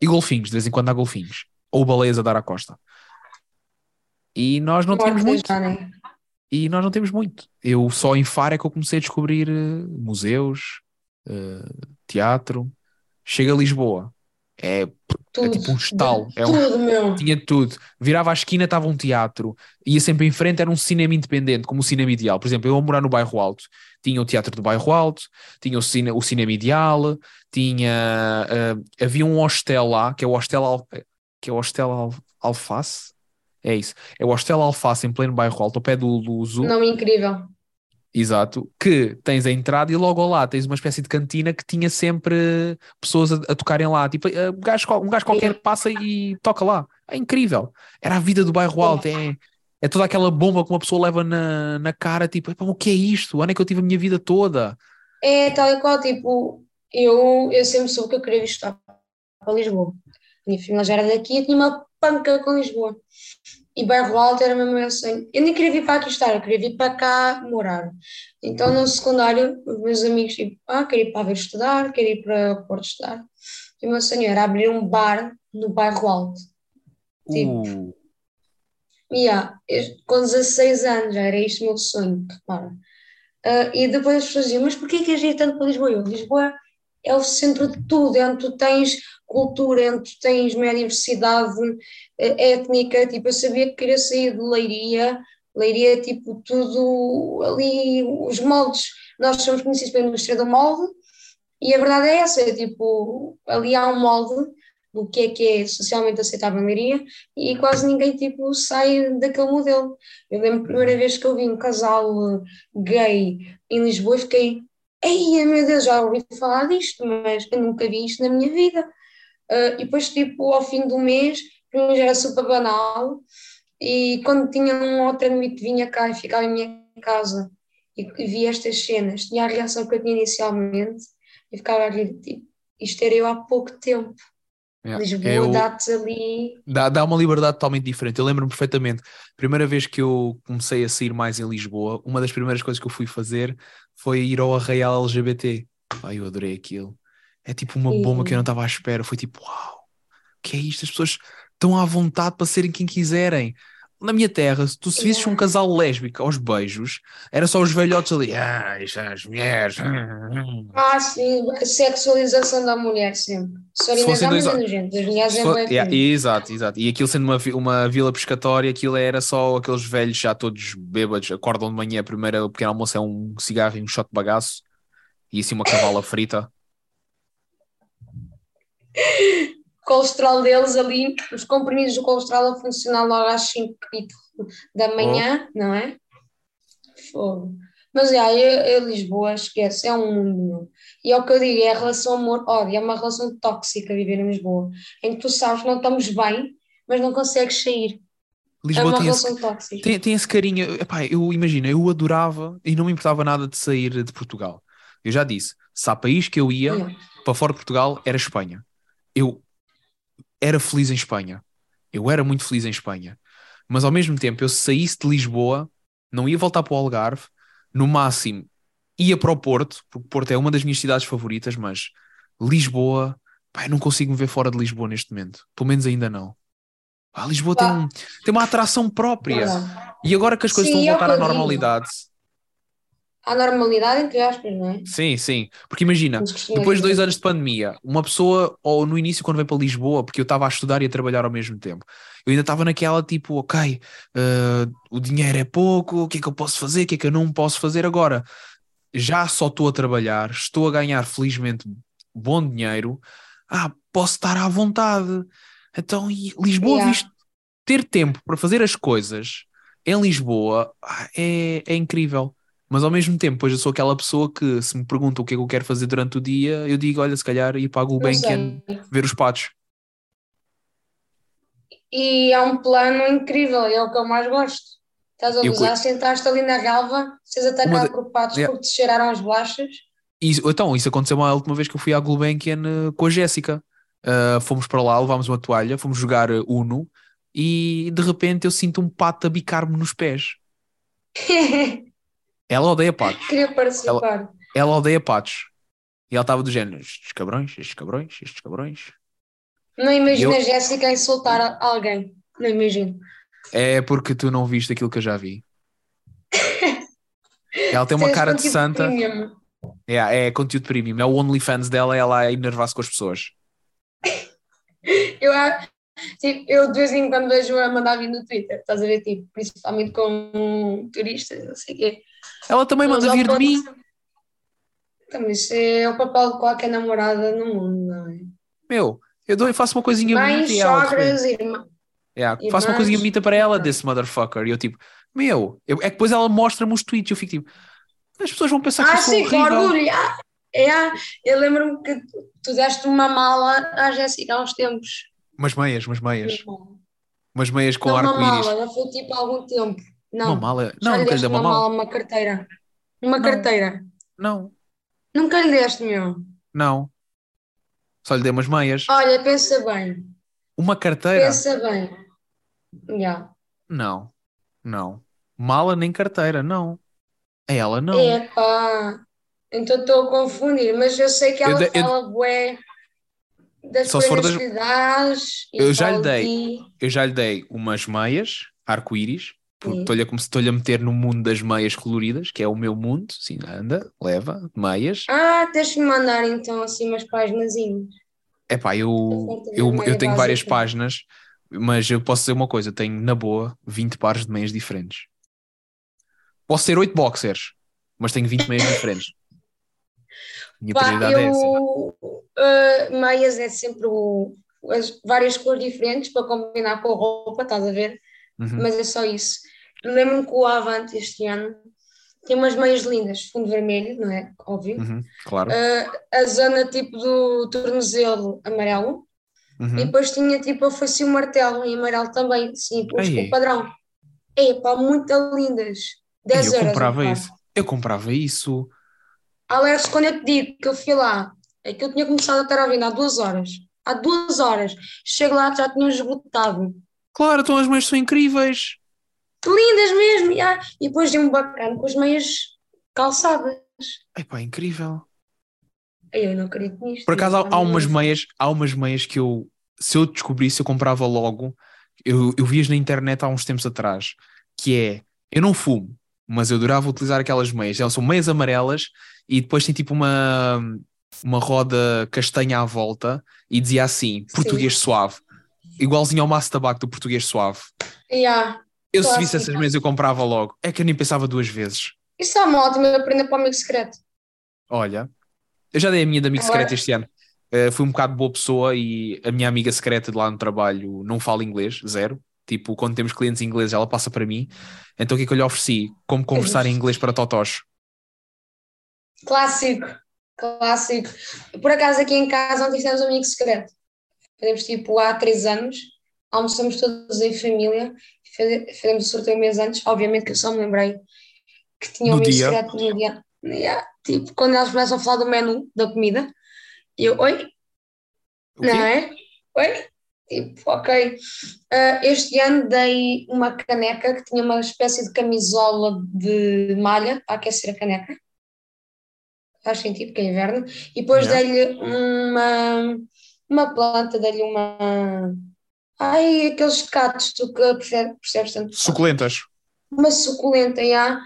A: E golfinhos, de vez em quando há golfinhos. Ou baleias a dar à costa. E nós não tínhamos muito. E nós não temos muito. Eu só em Faro é que eu comecei a descobrir uh, museus, uh, teatro. Chega a Lisboa. É, é tipo um estalo. É um,
B: tudo, meu.
A: Tinha tudo. Virava à esquina, estava um teatro. Ia sempre em frente, era um cinema independente, como o cinema ideal. Por exemplo, eu a morar no bairro Alto, tinha o teatro do bairro Alto, tinha o, cine, o cinema ideal, tinha. Uh, havia um hostel lá, que é o hostel, Al, que é o hostel Al, Alface. É isso. É o Hostel Alface em pleno bairro alto, ao pé do, do Zoo.
B: Nome incrível.
A: Exato. Que tens a entrada e logo lá tens uma espécie de cantina que tinha sempre pessoas a, a tocarem lá. Tipo, uh, um, gajo, um gajo qualquer passa e toca lá. É incrível. Era a vida do bairro alto. É, é toda aquela bomba que uma pessoa leva na, na cara. Tipo, o que é isto? Onde é que eu tive a minha vida toda?
B: É tal e qual. Tipo, eu, eu sempre soube que eu queria estar para Lisboa. Minha família já era daqui e tinha uma panca com Lisboa. E bairro alto era mesmo meu sonho. Eu nem queria vir para aqui estar, eu queria vir para cá morar. Então no secundário, os meus amigos tipo, ah, quero ir para ver estudar, quero ir para Porto estudar. E o meu sonho era abrir um bar no bairro alto. Tipo, uh. yeah, com 16 anos já era isto o meu sonho, repara. Uh, e depois as pessoas diziam, mas porquê que queres ir tanto para Lisboa? Eu, Lisboa é o centro de tudo, é onde tu tens cultura, é tu tens uma diversidade eh, étnica, tipo, eu sabia que queria sair de Leiria, Leiria, tipo, tudo ali, os moldes, nós somos conhecidos pela indústria do molde, e a verdade é essa, é, tipo, ali há um molde do que é que é socialmente aceitável em Leiria, e quase ninguém, tipo, sai daquele modelo. Eu lembro a primeira vez que eu vi um casal gay em Lisboa, e fiquei, ei, meu Deus, já ouvi falar disto, mas eu nunca vi isto na minha vida. Uh, e depois, tipo, ao fim do mês, para mim já era super banal. E quando tinha um outro amigo vinha cá e ficava em minha casa e via estas cenas, tinha a reação que eu tinha inicialmente e ficava ali, tipo, isto era eu há pouco tempo. Yeah. Lisboa, é o... dá-te ali.
A: Dá, dá uma liberdade totalmente diferente. Eu lembro-me perfeitamente. Primeira vez que eu comecei a sair mais em Lisboa, uma das primeiras coisas que eu fui fazer foi ir ao Arraial LGBT. Ai, eu adorei aquilo. É tipo uma bomba que eu não estava à espera. Foi tipo, uau, o que é isto? As pessoas estão à vontade para serem quem quiserem. Na minha terra, se tu se visses um casal lésbico aos beijos, era só os velhotes ali, ah, isto é as mulheres.
B: Ah, sim, a sexualização da mulher sempre. Se fossem dois... as mulheres é
A: for... yeah, Exato, exato. E aquilo sendo uma, uma vila pescatória, aquilo era só aqueles velhos já todos bêbados, acordam de manhã, a primeira, o pequeno almoço é um cigarro e um shot de bagaço, e assim uma cavala frita
B: colesterol deles ali, os comprimidos do colesterol a funcionar logo às 5 da manhã, oh. não é? Fogo. Mas já, eu, eu, Lisboa, esquece, é um mundo. E é o que eu digo, é a relação amor-ódio, é uma relação tóxica viver em Lisboa, em que tu sabes que não estamos bem, mas não consegues sair.
A: Lisboa é tem, esse, tem, tem, esse carinho. Epá, eu imagino, eu adorava e não me importava nada de sair de Portugal. Eu já disse, se há país que eu ia para fora de Portugal, era Espanha. Eu era feliz em Espanha. Eu era muito feliz em Espanha. Mas ao mesmo tempo, eu saísse de Lisboa, não ia voltar para o Algarve, no máximo ia para o Porto, porque Porto é uma das minhas cidades favoritas, mas Lisboa, pá, eu não consigo me ver fora de Lisboa neste momento. Pelo menos ainda não. Ah, Lisboa tem, um, tem uma atração própria. E agora que as coisas Sim, estão a voltar à normalidade,
B: à normalidade, entre aspas, não é?
A: Sim, sim. Porque imagina, depois de dois anos de pandemia, uma pessoa, ou no início, quando veio para Lisboa, porque eu estava a estudar e a trabalhar ao mesmo tempo, eu ainda estava naquela tipo, ok, uh, o dinheiro é pouco, o que é que eu posso fazer, o que é que eu não posso fazer agora? Já só estou a trabalhar, estou a ganhar, felizmente, bom dinheiro, ah, posso estar à vontade. Então, Lisboa, yeah. visto, ter tempo para fazer as coisas em Lisboa ah, é, é incrível. Mas ao mesmo tempo, pois eu sou aquela pessoa que se me pergunta o que é que eu quero fazer durante o dia, eu digo, olha, se calhar ir para a Gulbenkian ver os patos.
B: E é um plano incrível, é o que eu mais gosto. Estás a usar, sentaste ali na relva, vocês atacaram de... por patos yeah. porque te cheiraram as bolachas.
A: Isso, então, isso aconteceu a última vez que eu fui à Gulbenkian eh, com a Jéssica. Uh, fomos para lá, levámos uma toalha, fomos jogar eh, Uno e de repente eu sinto um pato a bicar-me nos pés. Ela odeia patos.
B: Queria participar.
A: Ela odeia patos. E ela estava do género: estes cabrões, estes cabrões, estes cabrões.
B: Não imagina
A: Eu-
B: a Jéssica insultar alguém. Não imagino.
A: É porque tu não viste aquilo que eu já vi. Ela tem uma cara de santa.
B: premium.
A: É, é conteúdo premium. É o OnlyFans dela, ela a enervar-se com as pessoas.
B: Eu, tipo, eu de vez em quando vejo a mandar vir no Twitter, estás a ver? Tipo, principalmente com turistas, não sei o quê.
A: Ela também
B: Mas
A: manda vir de mim.
B: Então, isso é o papel de qualquer namorada no mundo, não é?
A: Meu, eu dou, eu faço uma coisinha
B: Mães,
A: bonita
B: sogras, irmãs.
A: Yeah,
B: irmãs.
A: faço uma coisinha bonita para ela, desse motherfucker. E eu tipo, meu, eu- é que depois ela mostra-me os tweets e eu fico tipo, as pessoas vão pensar que
B: Ah,
A: eu sou
B: sim, com
A: horrível.
B: orgulho. Ah, é, eu lembro-me que tu- deste uma mala à Jéssica há uns tempos.
A: Umas meias, umas meias. Umas meias com
B: não uma
A: arco-íris.
B: mala, não foi tipo há algum tempo. Não,
A: Uma mala? Não, nunca lhe dei uma
B: uma
A: mala.
B: uma carteira. Uma
A: Não.
B: carteira.
A: Não,
B: Nunca lhe deste, meu.
A: não. Só lhe dei umas meias.
B: Olha, pensa bem.
A: Uma carteira?
B: Pensa bem. Já.
A: Não, não. Mala nem carteira, não. A ela não.
B: Epá. Então estou a confundir, mas eu sei que
A: Eu
B: ela
A: dei- eu-
B: fala bué das
A: Só
B: prendas
A: das-
B: que lhe dás
A: Eu já lhe
B: de
A: dei.
B: ti.
A: Eu já lhe dei umas meias arco-íris, porque estou-lhe a, como se estou-lhe a meter no mundo das meias coloridas, que é o meu mundo. Sim, anda, leva, meias.
B: Ah, deixa-me mandar então assim umas páginazinhas.
A: Eu,
B: Oferta de
A: eu,
B: meia
A: eu tenho várias
B: básica.
A: páginas, mas eu posso dizer uma coisa: eu tenho na boa 20 pares de meias diferentes. Posso ter 8 boxers, mas tenho 20 meias diferentes. Minha
B: Pá,
A: prioridade é essa.
B: eu, ah, meias é sempre o- as várias cores diferentes para combinar com a roupa, estás a ver?
A: Uhum.
B: Mas é só isso. Lembro-me que o Avante este ano tem umas meias lindas, fundo vermelho, não é? Óbvio.
A: Uhum, claro.
B: Ah, a zona tipo do tornozelo amarelo
A: Uhum.
B: e depois tinha tipo a fosse o martelo em amarelo também, sim, o padrão. É pá, muito lindas. 10
A: eu
B: euros.
A: comprava
B: par.
A: isso. Eu comprava isso.
B: Alex, quando eu te digo que eu fui lá, é que eu tinha começado a estar à venda há duas horas. Há duas horas. Chego lá, já tinham esgotado.
A: Claro, então as meias são incríveis.
B: Lindas mesmo, já. E depois de um bacana com as meias calçadas.
A: Epá, incrível.
B: Ai, Eu não acredito nisto.
A: Por acaso há, há umas meias, há umas meias que eu, se eu descobrisse, eu comprava logo. Eu, eu vi-as na internet há uns tempos atrás, que é, eu não fumo, mas eu adorava utilizar aquelas meias. Elas são meias amarelas e depois tem tipo uma, uma roda castanha à volta e dizia assim, português suave. Igualzinho ao maço de tabaco do português suave.
B: Já.
A: Eu se visse essas meias eu comprava logo. É que eu nem pensava duas vezes.
B: Isso é uma ótima prenda para o amigo secreto.
A: Olha, eu já dei a minha de amigo
B: Agora-
A: secreto este ano. Uh, fui um bocado boa pessoa e a minha amiga secreta de lá no trabalho não fala inglês, zero. Tipo, quando temos clientes ingleses, ela passa para mim. Então o que é que eu lhe ofereci? Como conversar em inglês para totós.
B: Clássico. Clássico. Por acaso aqui em casa ontem fizemos um amigo secreto. Fizemos tipo há três anos. Almoçamos todos em família. Fizemos o sorteio um mês antes. Obviamente que eu só me lembrei que tinha um
A: dia?
B: secreto no dia. Yeah. Tipo, quando elas começam a falar do menu da comida, e eu, oi, não é? Oi? Tipo, ok. Ah, este ano dei uma caneca que tinha uma espécie de camisola de malha para aquecer a caneca. Faz sentido, que é inverno. E depois dei-lhe uma, uma planta, dei-lhe uma. Ai, aqueles catos, tu que percebes, percebes tanto.
A: Suculentas.
B: Uma suculenta, já.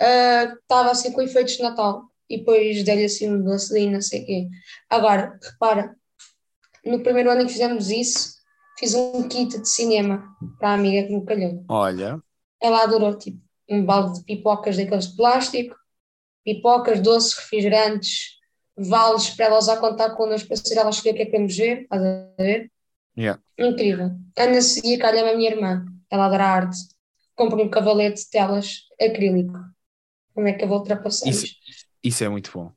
B: ah, que estava assim com efeitos de Natal. E depois dei-lhe assim um docezinho, não sei o quê. Agora, repara, no primeiro ano em que fizemos isso, fiz um kit de cinema para a amiga que me calhou.
A: Olha,
B: Ela adorou, tipo, um balde de pipocas daqueles de plástico, pipocas, doces, refrigerantes, vales para ela quando está connosco para ser ela escolher o que é que queremos ver, estás a ver?
A: Yeah.
B: Incrível. Ana seguia, calha-me a minha irmã, ela adora arte. Comprei um cavalete de telas acrílico. Como é que eu vou ultrapassar
A: Isso- isso é muito bom.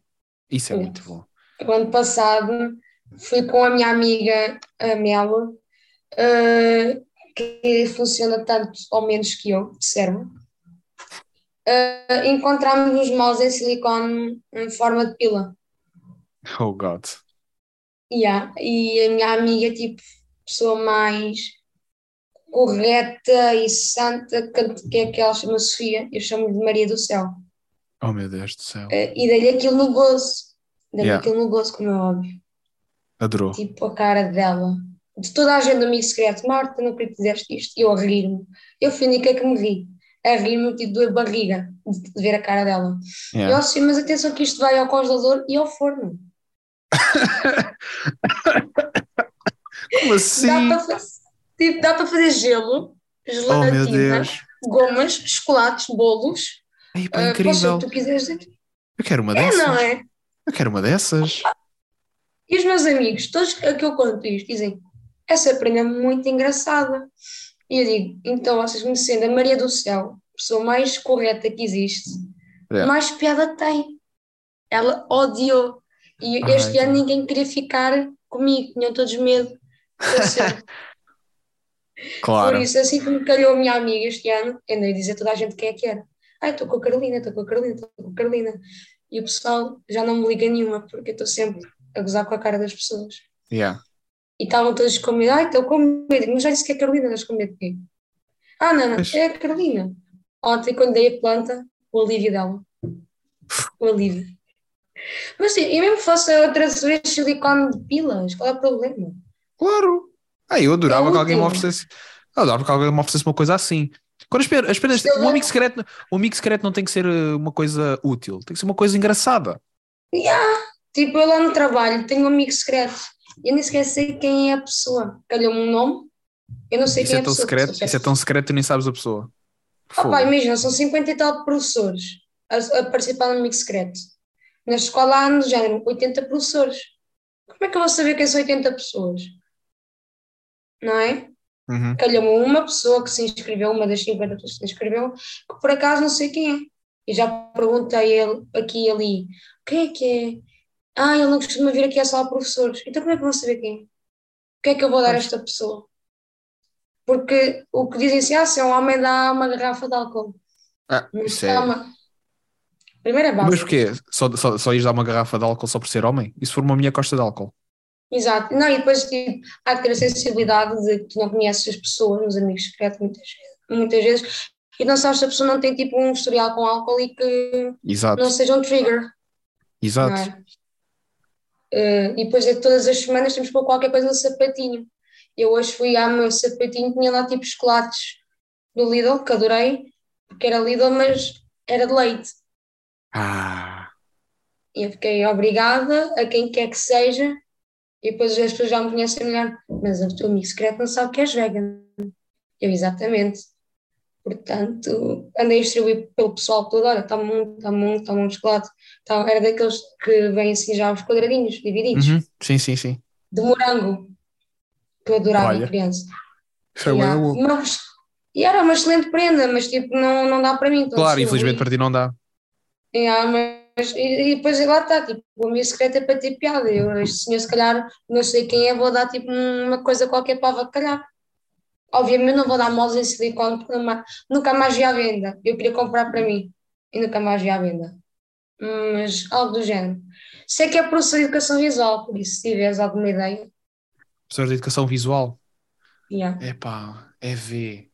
A: Isso é
B: Yeah.
A: muito bom.
B: O ano passado fui com a minha amiga a Melo, eh, que funciona tanto ou menos que eu, de cérebro. uh, encontramos uns mouse em silicone em forma de pila.
A: Oh God.
B: Yeah. E a minha amiga, tipo, pessoa mais correta e santa, que, é que ela chama Sofia, eu chamo de Maria do Céu.
A: Oh meu Deus do céu.
B: Uh, e dei-lhe aquilo no gozo. Dei-lhe
A: Yeah.
B: aquilo no gozo, como é óbvio.
A: Adorou.
B: Tipo, a cara dela. De toda a gente do amigo secreto, Marta, não queria que fizeste isto. E eu a rir-me. Eu fui a única que me ri. A rir-me, tipo, doer barriga de, ver a cara dela. E eu
A: Yeah.
B: assim, mas atenção que isto vai ao congelador e ao forno.
A: Como assim?
B: Dá para fazer, tipo, dá para fazer gelo,
A: Oh
B: gelatina,
A: Deus.
B: gomas, chocolates, bolos.
A: Ei, pá,
B: o
A: incrível.
B: tu quiseres dizer.
A: Eu quero uma
B: É,
A: dessas.
B: não é?
A: Eu quero uma dessas.
B: E os meus amigos, todos a que eu conto isto, dizem: essa prenda é muito engraçada. E eu digo: então, vocês conhecendo a Maria do Céu, a pessoa mais correta que existe,
A: Yeah.
B: mais piada tem. Ela odiou. E
A: Ai,
B: este ano
A: tá.
B: ninguém queria ficar comigo, tinham todos medo.
A: Claro.
B: Por isso, assim que me calhou a minha amiga este ano, eu andei a dizer a toda a gente quem é que era. Ai, estou com a Carolina, estou com a Carolina, estou com a Carolina. E o pessoal já não me liga nenhuma, porque eu estou sempre a gozar com a cara das pessoas.
A: Yeah.
B: E estavam todos com medo. Ai, estou com medo. Mas já disse que é a Carolina, estás com medo de quê? Ah, não, não,
A: Mas-
B: é a Carolina. Ontem, quando dei a planta, o alívio dela. O alívio. Mas sim, e mesmo fosse outra vez silicone de pilas, qual é o problema?
A: Claro. Ah, eu adorava
B: É
A: que alguém me oferecesse. Eu adorava que alguém me oferecesse uma coisa assim. Quando as penas, as penas, um
B: vou-
A: amigo secreto, um amigo secreto não tem que ser uh, uma coisa útil, tem que ser uma coisa engraçada.
B: Yeah. Tipo, eu lá no trabalho tenho um amigo secreto. Eu nem sequer sei quem é a pessoa. Calhou-me um nome, eu não sei
A: Isso
B: quem
A: é
B: a
A: tão
B: pessoa.
A: secreto, isso é tão secreto que nem sabes a pessoa.
B: Ah, pá, imagina, são 50 e tal professores a, a participar no amigo secreto. Na escola há, no género, 80 professores. Como é que eu vou saber quem são 80 pessoas? Não é?
A: Uhum.
B: Calhou-me uma pessoa que se inscreveu, uma das 50 pessoas que se inscreveu, que por acaso não sei quem é. E já perguntei a ele, aqui e ali, quem é que é? Ah, ele não costuma vir aqui, é só a professores. Então como é que vou saber quem é? O que é que eu vou dar a esta pessoa? Porque o que dizem assim, ah, se é um homem dá uma garrafa de álcool.
A: Ah, isso é.
B: uma... Primeiro é
A: Mas porquê? Só, só, só ias dar uma garrafa de álcool só por ser homem? E se for uma minha costa de álcool?
B: Exato. Não, e depois tipo, há que ter a sensibilidade de que tu não conheces as pessoas, os amigos secretos, muitas, muitas vezes, e não sabes se a pessoa não tem tipo um historial com álcool e que
A: Exato,
B: não seja um trigger.
A: exato.
B: é? Eh, e depois de todas as semanas temos que pôr qualquer coisa no sapatinho. Eu hoje fui ao meu sapatinho, tinha lá tipo chocolates do Lidl, que adorei, porque era Lidl, mas era de leite.
A: Ah,
B: E eu fiquei obrigada a quem quer que seja, e depois as pessoas já me conhecem melhor. Mas o teu amigo secreto não sabe que és vegan. Eu, exatamente. Portanto, andei a distribuir pelo pessoal todo, olha, está muito, está muito, está muito chocolate. Tá, era daqueles que vêm assim já os quadradinhos, divididos,
A: uhum. Sim, sim, sim.
B: de morango, que eu adorava
A: Olha.
B: criança.
A: Isso é bué bom.
B: Mas- e era uma excelente prenda, mas tipo, não, não dá para mim. então
A: Claro, infelizmente para ti não dá.
B: Yeah, mas, e, e depois lá está, tipo, o meu secreto é para ter piada. Eu, este senhor, se calhar, não sei quem é, vou dar tipo uma coisa qualquer para avacalhar. Obviamente não vou dar moles em silicone, porque nunca- nunca mais vi à venda. Eu queria comprar para mim e nunca mais vi à venda. Mas algo do género. Sei que é professor de educação visual, por isso, se tiveres alguma ideia,
A: Professor de Educação Visual.
B: yeah.
A: Epá, EV.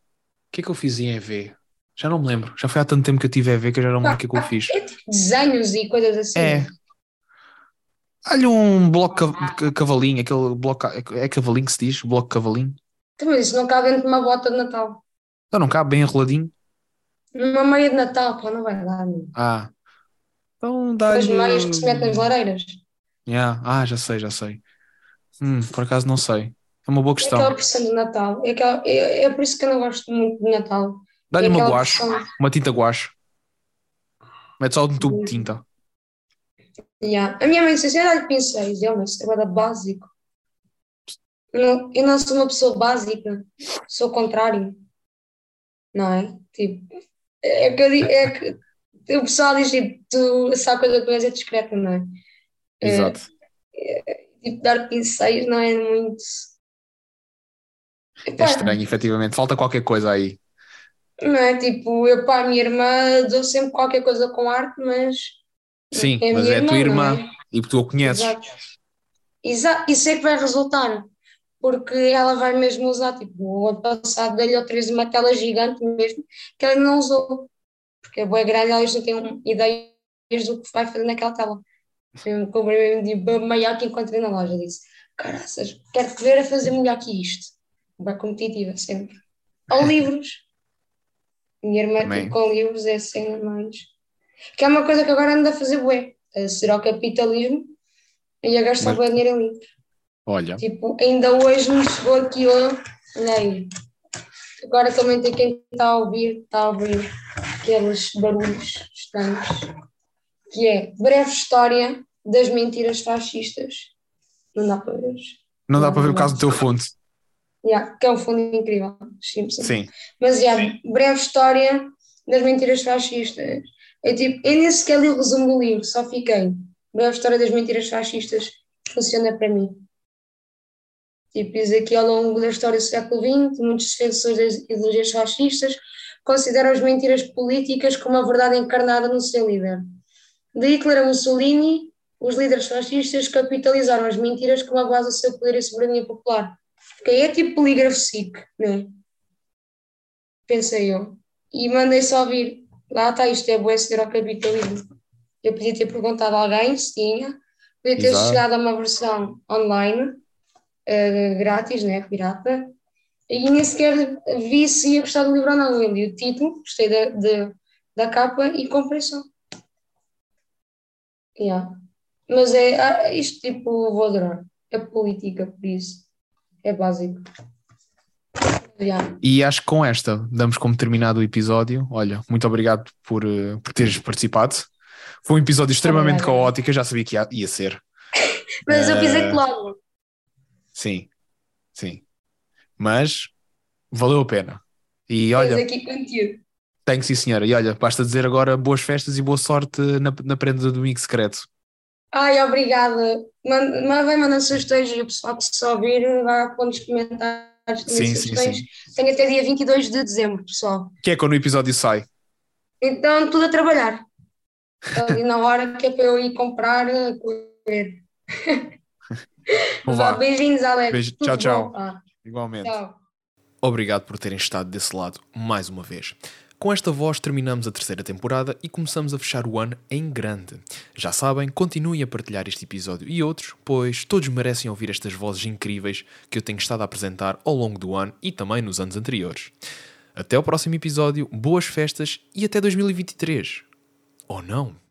A: O que é que eu fiz em EV? Já não me lembro. Já foi há tanto tempo que eu tive EV que eu já não me lembro o que é que eu fiz.
B: É tipo desenhos e coisas assim.
A: É. Olha um bloco ca- cavalinho, aquele bloco. É é cavalinho que se diz? Bloco cavalinho.
B: Então, mas isso não cabe dentro de uma bota de Natal.
A: Então não cabe bem enroladinho.
B: Numa meia de Natal, pô, não vai dar. meu.
A: Ah. Então
B: As
A: dá-lhe.
B: meias que se metem nas lareiras.
A: Yeah. Ah, já sei, já sei. Hum, por acaso não sei. É uma boa
B: É aquela
A: questão.
B: pressão de Natal. É, aquela- é, é por isso que eu não gosto muito de Natal.
A: Dá-lhe
B: é
A: uma guache, uma tinta guache. Mete só um tubo de tinta.
B: Yeah. A minha mãe disse assim: dá-lhe pincéis. Eu, mas isso é básico. Não, eu não sou uma pessoa básica, sou o contrário. Não é? Tipo, é que, eu digo, é que o pessoal diz tipo, tu, há coisa que é discreta, não é? É,
A: Exato.
B: Tipo, dar pincéis não é muito.
A: É estranho, efetivamente. Falta qualquer coisa aí.
B: Não é? Tipo, eu para a minha irmã dou sempre qualquer coisa com arte, mas.
A: Sim,
B: é a
A: mas é a tua
B: irmã, é?
A: e tu a conheces.
B: Exato. Exato. Isso é que vai resultar, porque ela vai mesmo usar. Tipo, o ano passado dei-lhe outra vez uma tela gigante mesmo, que ela não usou, porque é boa grande, ela já tem um- ideias do que vai fazer naquela tela. Eu comprei mesmo de maior que encontrei na loja. Disse: Caraças, quero-te ver a fazer melhor que isto. Bem competitiva, sempre. Ou livros. Minha irmã tipo, com livros é cena mais. Que é uma coisa que agora anda a fazer bué. A ser ao capitalismo e a gastar
A: Mas-
B: bué dinheiro em livros.
A: Olha,
B: Tipo, ainda hoje me chegou aqui, olha aí. Agora também tem quem está a ouvir, está a ouvir aqueles barulhos estranhos. Que é breve história das mentiras fascistas. Não dá para ver.
A: não dá para ver o caso do teu fundo.
B: Yeah, que é um fundo incrível. Simpson.
A: Sim.
B: Mas já, breve história das mentiras fascistas. É tipo, eu nem sequer li o resumo do livro, só fiquei. Breve história das mentiras fascistas funciona para mim. Tipo, diz aqui ao longo da história do século XX, muitos defensores das ideologias fascistas consideram as mentiras políticas como a verdade encarnada no seu líder. De Hitler a Mussolini, os líderes fascistas capitalizaram as mentiras como a base do seu poder e soberania popular. Que é tipo polígrafo SIC, não é? pensei eu. E mandei só ouvir. Lá está, isto é bué ceder ao capitalismo. Eu podia ter perguntado a alguém se tinha, podia ter
A: Exato.
B: chegado a uma versão online, eh, grátis, né, pirata, e nem sequer vi se ia gostar do livro ou não. Eu li o título, gostei da, de- da capa e comprei só. Yeah. Mas é, ah, isto tipo, vou adorar. É política, por isso. É básico. Yeah.
A: E acho que com esta damos como terminado o episódio. Olha, muito obrigado por, eh, por teres participado. Foi um episódio extremamente
B: Obrigada.
A: caótico, eu já sabia que ia, ia ser.
B: Mas eu
A: Eh,
B: pisei-te logo.
A: Sim, sim. Mas valeu a pena. E
B: Tens
A: olha,
B: aqui conteúdo.
A: tenho sim, senhora. E olha, basta dizer agora boas festas e boa sorte na, na prenda do domingo secreto.
B: Ai, obrigada. Manda, mas vai mandando sugestões e o pessoal que se ouvir vai pôr nos comentários
A: Sim, sim,
B: sugestões.
A: sim.
B: Tenho até dia 22 de dezembro, pessoal.
A: Que é quando o episódio sai.
B: Então, tudo a trabalhar. Ali na hora que é para eu ir comprar, eh, correr.
A: Então vá.
B: Beijinhos, Alex.
A: Beijo.
B: Tudo
A: Tchau, tchau.
B: bom?
A: Igualmente.
B: tchau.
A: Obrigado por terem estado desse lado mais uma vez. Com esta voz terminamos a terceira temporada e começamos a fechar o ano em grande. Já sabem, continuem a partilhar este episódio e outros, pois todos merecem ouvir estas vozes incríveis que eu tenho estado a apresentar ao longo do ano e também nos anos anteriores. Até ao próximo episódio, boas festas e até 2023. Ou não?